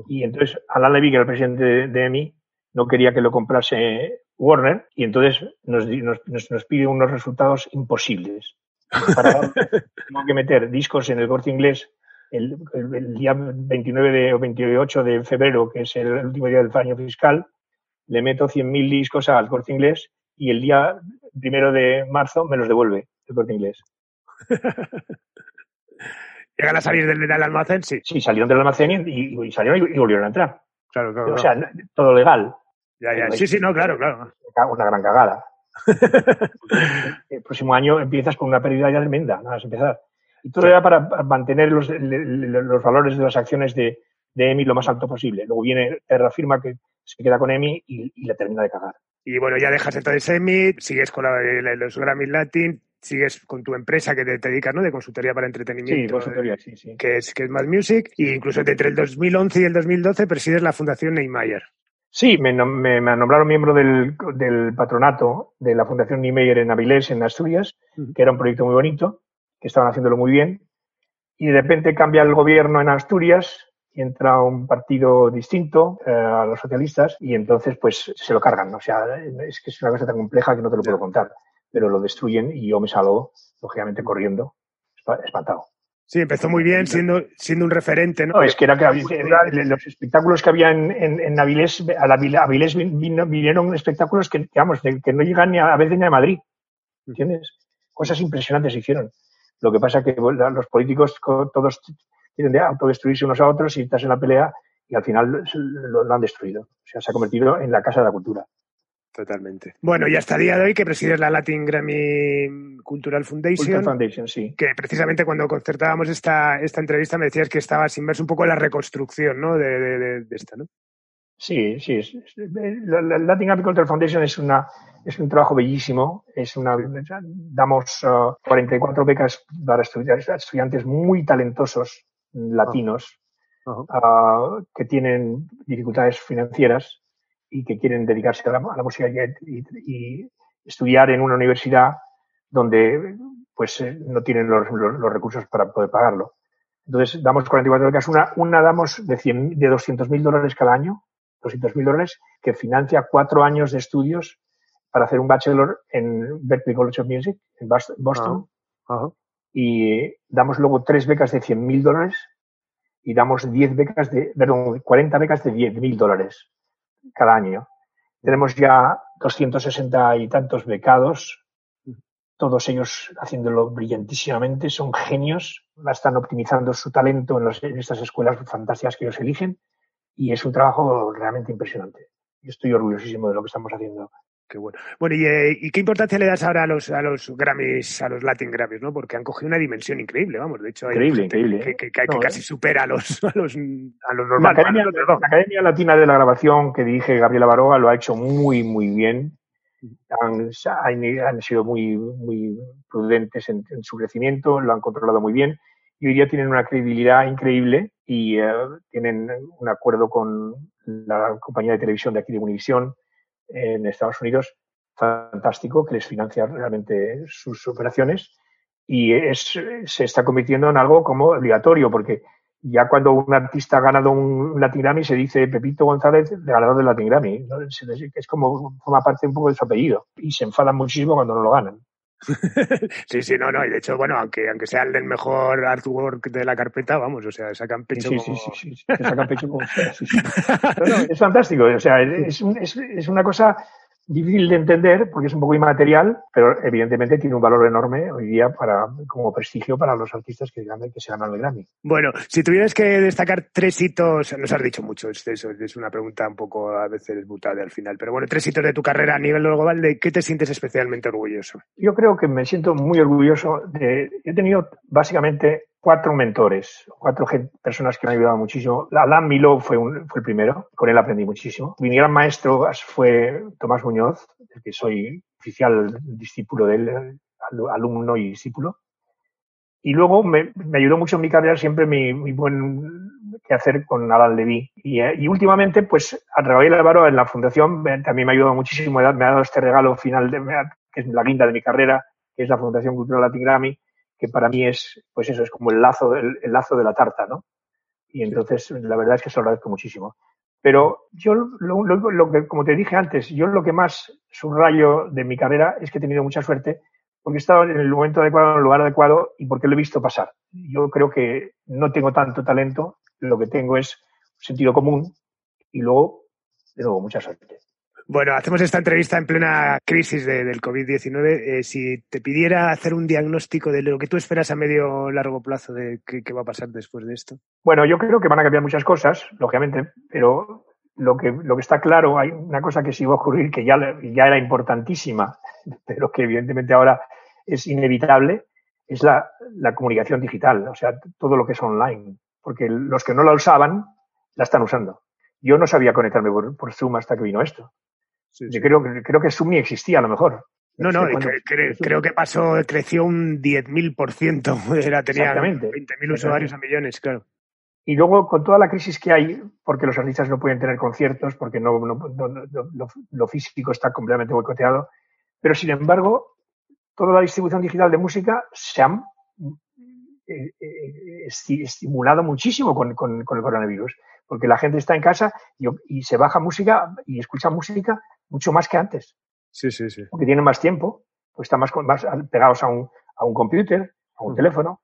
Y entonces Alan Levy, que era el presidente de, EMI, no quería que lo comprase Warner y entonces nos, nos, nos- pide unos resultados imposibles. Para tengo que meter discos en el corte inglés el, el- el día 29 de, o 28 de febrero, que es el último día del año fiscal, le meto 100.000 discos al corte inglés y el día primero de marzo me los devuelve el corte inglés. Llegan a salir del, del almacén, sí. Sí, salieron del almacén y, y salieron y, y volvieron a entrar. Claro, claro. O sea, todo legal. ya, ya. Sí, sí, no, claro, claro. Una gran cagada. el próximo año empiezas con una pérdida ya tremenda, nada más empezar. Y todo era para mantener los, los valores de las acciones de, de EMI lo más alto posible. Luego viene Terra Firma que se queda con EMI y, y la termina de cagar. Y bueno, ya dejas entonces EMI, sigues con la- los Grammy Latin, sigues con tu empresa que te, te dedicas, ¿no? De consultoría para Sí, entretenimiento. consultoría, sí, sí. que es, que es Mad Music, e incluso entre el 2011 y el 2012 presides la Fundación Neymar. Sí, me, nom- me- me nombraron miembro del, del patronato de la Fundación Niemeyer en Avilés, en Asturias, que era un proyecto muy bonito, que estaban haciéndolo muy bien. Y de repente cambia el gobierno en Asturias y entra un partido distinto eh, a los socialistas y entonces pues se lo cargan. ¿no? O sea, es que es una cosa tan compleja que no te lo puedo contar. Pero lo destruyen y yo me salgo, lógicamente, corriendo, espa- espantado. Sí, empezó muy bien siendo, siendo un referente, ¿no? No, es que era que los espectáculos que había en, en, en Avilés, a la Avilés vin- vino- vinieron espectáculos que, de- que no llegan ni a, a veces ni a Madrid. ¿Entiendes? Cosas impresionantes se hicieron. Lo que pasa es que los políticos co- todos tienen de autodestruirse unos a otros y estás en la pelea y al final lo han destruido. O sea, se ha convertido en la casa de la cultura. Totalmente. Bueno, y hasta el día de hoy que presides la Latin Grammy Cultural Foundation, Cultural Foundation, sí. que precisamente cuando concertábamos esta, esta entrevista me decías que estabas inmerso un poco en la reconstrucción, ¿no? De, de, de- de esta, ¿no? Sí, sí. La, la Latin Agricultural Foundation es una es un trabajo bellísimo. Es una damos uh, 44 becas para estudiantes, estudiantes muy talentosos latinos uh, que tienen dificultades financieras y que quieren dedicarse a la, a la música y, estudiar en una universidad donde pues eh, no tienen los, los- los recursos para poder pagarlo. Entonces, damos 44 becas. Una, una damos de, 100, de 200 mil dólares cada año, 200 mil dólares, que financia cuatro años de estudios para hacer un bachelor en Berklee College of Music, en Boston. Boston. y damos luego tres becas de 100.000 dólares y damos 10 becas de, perdón, 40 becas de 10.000 dólares cada año. Tenemos ya 260 y tantos becados, todos ellos haciéndolo brillantísimamente, son genios, están optimizando su talento en, estas escuelas fantásticas que ellos eligen y es un trabajo realmente impresionante. Yo estoy orgullosísimo de lo que estamos haciendo. Qué bueno. Bueno, ¿y, eh, ¿y qué importancia le das ahora a los, a los Grammys, a los Latin Grammys, no? Porque han cogido una dimensión increíble, vamos. De hecho, hay Increíble, gente increíble, que, ¿eh? que- que casi supera a los, a los, a los La normales. Academia, los la Academia Latina de la Grabación que dirige Gabriela Baroa lo ha hecho muy, muy bien. Han, han- sido muy, muy prudentes en, en su crecimiento, lo han controlado muy bien y hoy día tienen una credibilidad increíble y eh, tienen un acuerdo con la compañía de televisión de aquí de Univision en Estados Unidos fantástico que les financia realmente sus operaciones y es, se está convirtiendo en algo como obligatorio porque ya cuando un artista ha ganado un Latin Grammy se dice Pepito González, ganador del Latin Grammy. ¿no? Es, como forma parte un poco de su apellido y se enfadan muchísimo cuando no lo ganan. Sí, sí, no, no. Y de hecho, bueno, aunque, aunque sea el mejor artwork de la carpeta, vamos, o sea, sacan pecho Sí, sí, como... sí, sí, sacan pecho como sea, sí, sí. No, no, es fantástico, o sea, es, es, es una cosa difícil de entender porque es un poco inmaterial, pero evidentemente tiene un valor enorme hoy día para como prestigio para los artistas que, que se ganan el Grammy. Bueno, si tuvieras que destacar tres hitos, nos has dicho mucho, es, eso, es una pregunta un poco a veces butada al final, pero bueno, tres hitos de tu carrera a nivel global, ¿de qué te sientes especialmente orgulloso? Yo creo que me siento muy orgulloso de. He tenido básicamente cuatro mentores, cuatro personas que me han ayudado muchísimo. Alain Miló fue, un- fue el primero, con él aprendí muchísimo. Mi gran maestro fue Tomás Muñoz, del que soy oficial discípulo de él, alu- alumno y discípulo. Y luego me, me ayudó mucho en mi carrera siempre mi, mi buen quehacer con Alan Levy. Y, y últimamente, pues a Rafael Álvaro en la fundación también me ha ayudado muchísimo. Me ha, dado este regalo final, de, que es la guinda de mi carrera, que es la Fundación Cultural Latin Grammy, que para mí es, pues eso, es como el lazo, el, el lazo de la tarta, ¿no? Y entonces, la verdad es que se lo agradezco muchísimo. Pero yo, lo, lo- lo que, como te dije antes, yo lo que más subrayo de mi carrera es que he tenido mucha suerte porque he estado en el momento adecuado, en el lugar adecuado y porque lo he visto pasar. Yo creo que no tengo tanto talento, lo que tengo es sentido común y luego, de nuevo, mucha suerte. Bueno, hacemos esta entrevista en plena crisis de- del COVID-19. Eh, si te pidiera hacer un diagnóstico de lo que tú esperas a medio largo plazo de qué, qué va a pasar después de esto. Bueno, yo creo que van a cambiar muchas cosas, lógicamente, pero lo que, lo que está claro, hay una cosa que sí va a ocurrir que ya, ya era importantísima, pero que evidentemente ahora es inevitable, es la, la comunicación digital, o sea, todo lo que es online. Porque los que no la usaban, la están usando. Yo no sabía conectarme por, por Zoom hasta que vino esto. Yo creo, que- creo que Zoom ni existía a lo mejor. No, no, cre- cre- creo que pasó, creció un 10.000%. Era, tenía Exactamente. 20.000 usuarios a millones, claro. Y luego, con toda la crisis que hay, porque los artistas no pueden tener conciertos, porque no, no- no- no- lo, lo físico está completamente boicoteado, pero sin embargo, toda la distribución digital de música se ha eh, eh, esti- estimulado muchísimo con, con- con el coronavirus, porque la gente está en casa y, y se baja música y escucha música mucho más que antes, Sí, sí, sí. porque tienen más tiempo, pues están más, más pegados a un, a un computer, a un Mm. teléfono,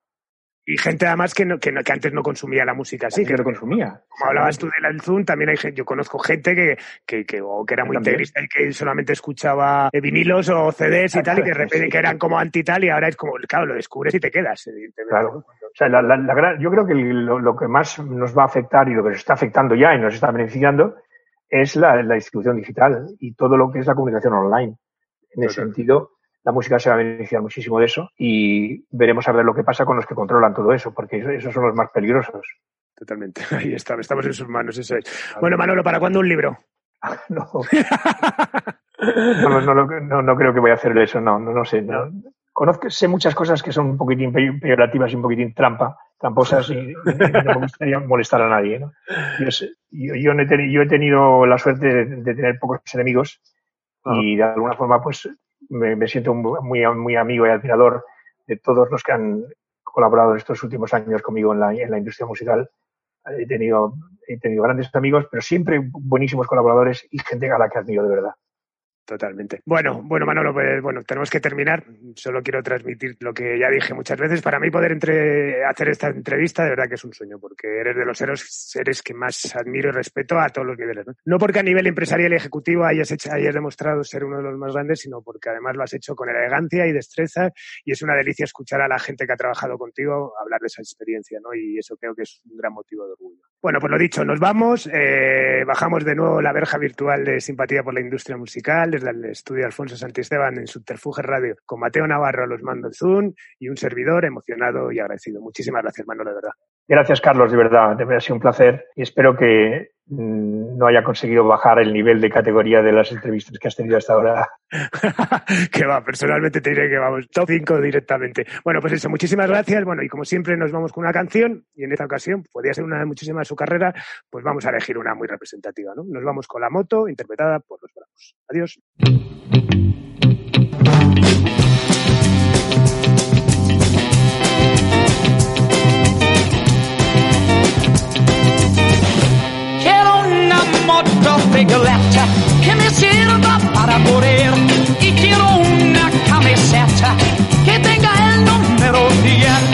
Y gente además que, no, que, no- que antes no consumía la música así, que lo consumía. como hablabas tú del Zoom, también hay gente, yo conozco gente que, que, que, o que era muy También. integrista y que solamente escuchaba eh, vinilos o CDs y tal, y que de repente Sí. que eran como anti tal, y ahora es como, claro, lo descubres y te quedas, evidentemente. Claro. O sea, la- la- la gran- yo creo que lo, lo que más nos va a afectar y lo que nos está afectando ya y nos está beneficiando es la, la distribución digital y todo lo que es la comunicación online. En ese sentido, la música se va a beneficiar muchísimo de eso y veremos a ver lo que pasa con los que controlan todo eso, porque eso- esos son los más peligrosos. Totalmente. Ahí está, estamos en sus manos, eso es. Bueno, Manolo, ¿para cuándo un libro? No, no, no, no, no- no creo que voy a hacer eso, no, no, no sé. no. Conozco, sé muchas cosas que son un poquitín pe- peyorativas y un poquitín trampa, tramposas y, y no me gustaría molestar a nadie. ¿no? Yo, sé- yo, yo no he teni- yo he tenido la suerte de, de tener pocos enemigos y de alguna forma pues me, me siento muy, muy amigo y admirador de todos los que han colaborado en estos últimos años conmigo en la, en la industria musical. He tenido, he tenido grandes amigos, pero siempre buenísimos colaboradores y gente a la que admiro de verdad. Totalmente. Bueno, bueno, Manolo, pues bueno, tenemos que terminar. Solo quiero transmitir lo que ya dije muchas veces. Para mí poder entre, hacer esta entrevista de verdad que es un sueño, porque eres de los seres que más admiro y respeto a todos los niveles. ¿no? no porque a nivel empresarial y ejecutivo hayas, hecho, hayas demostrado ser uno de los más grandes, sino porque además lo has hecho con elegancia y destreza y es una delicia escuchar a la gente que ha trabajado contigo hablar de esa experiencia, ¿no? Y eso creo que es un gran motivo de orgullo. Bueno, pues lo dicho, nos vamos. Eh, bajamos de nuevo la verja virtual de simpatía por la industria musical desde el estudio Alfonso Santisteban en Subterfuge Radio con Mateo Navarro a los mandos Zoom y un servidor emocionado y agradecido. Muchísimas gracias, Manolo, de verdad. Gracias, Carlos, de verdad. De verdad ha sido un placer y espero que mm, no haya conseguido bajar el nivel de categoría de las entrevistas que has tenido hasta ahora. que va, personalmente te diré que vamos, top 5 directamente. Bueno, pues eso, muchísimas gracias. Bueno, y como siempre nos vamos con una canción y en esta ocasión podría ser una de muchísimas de su carrera, pues vamos a elegir una muy representativa, ¿no? Nos vamos con La Moto, interpretada por Los Bravos. Adiós. Moto regolata que me sirva para correr y quiero una camiseta. Que tenga el número 10.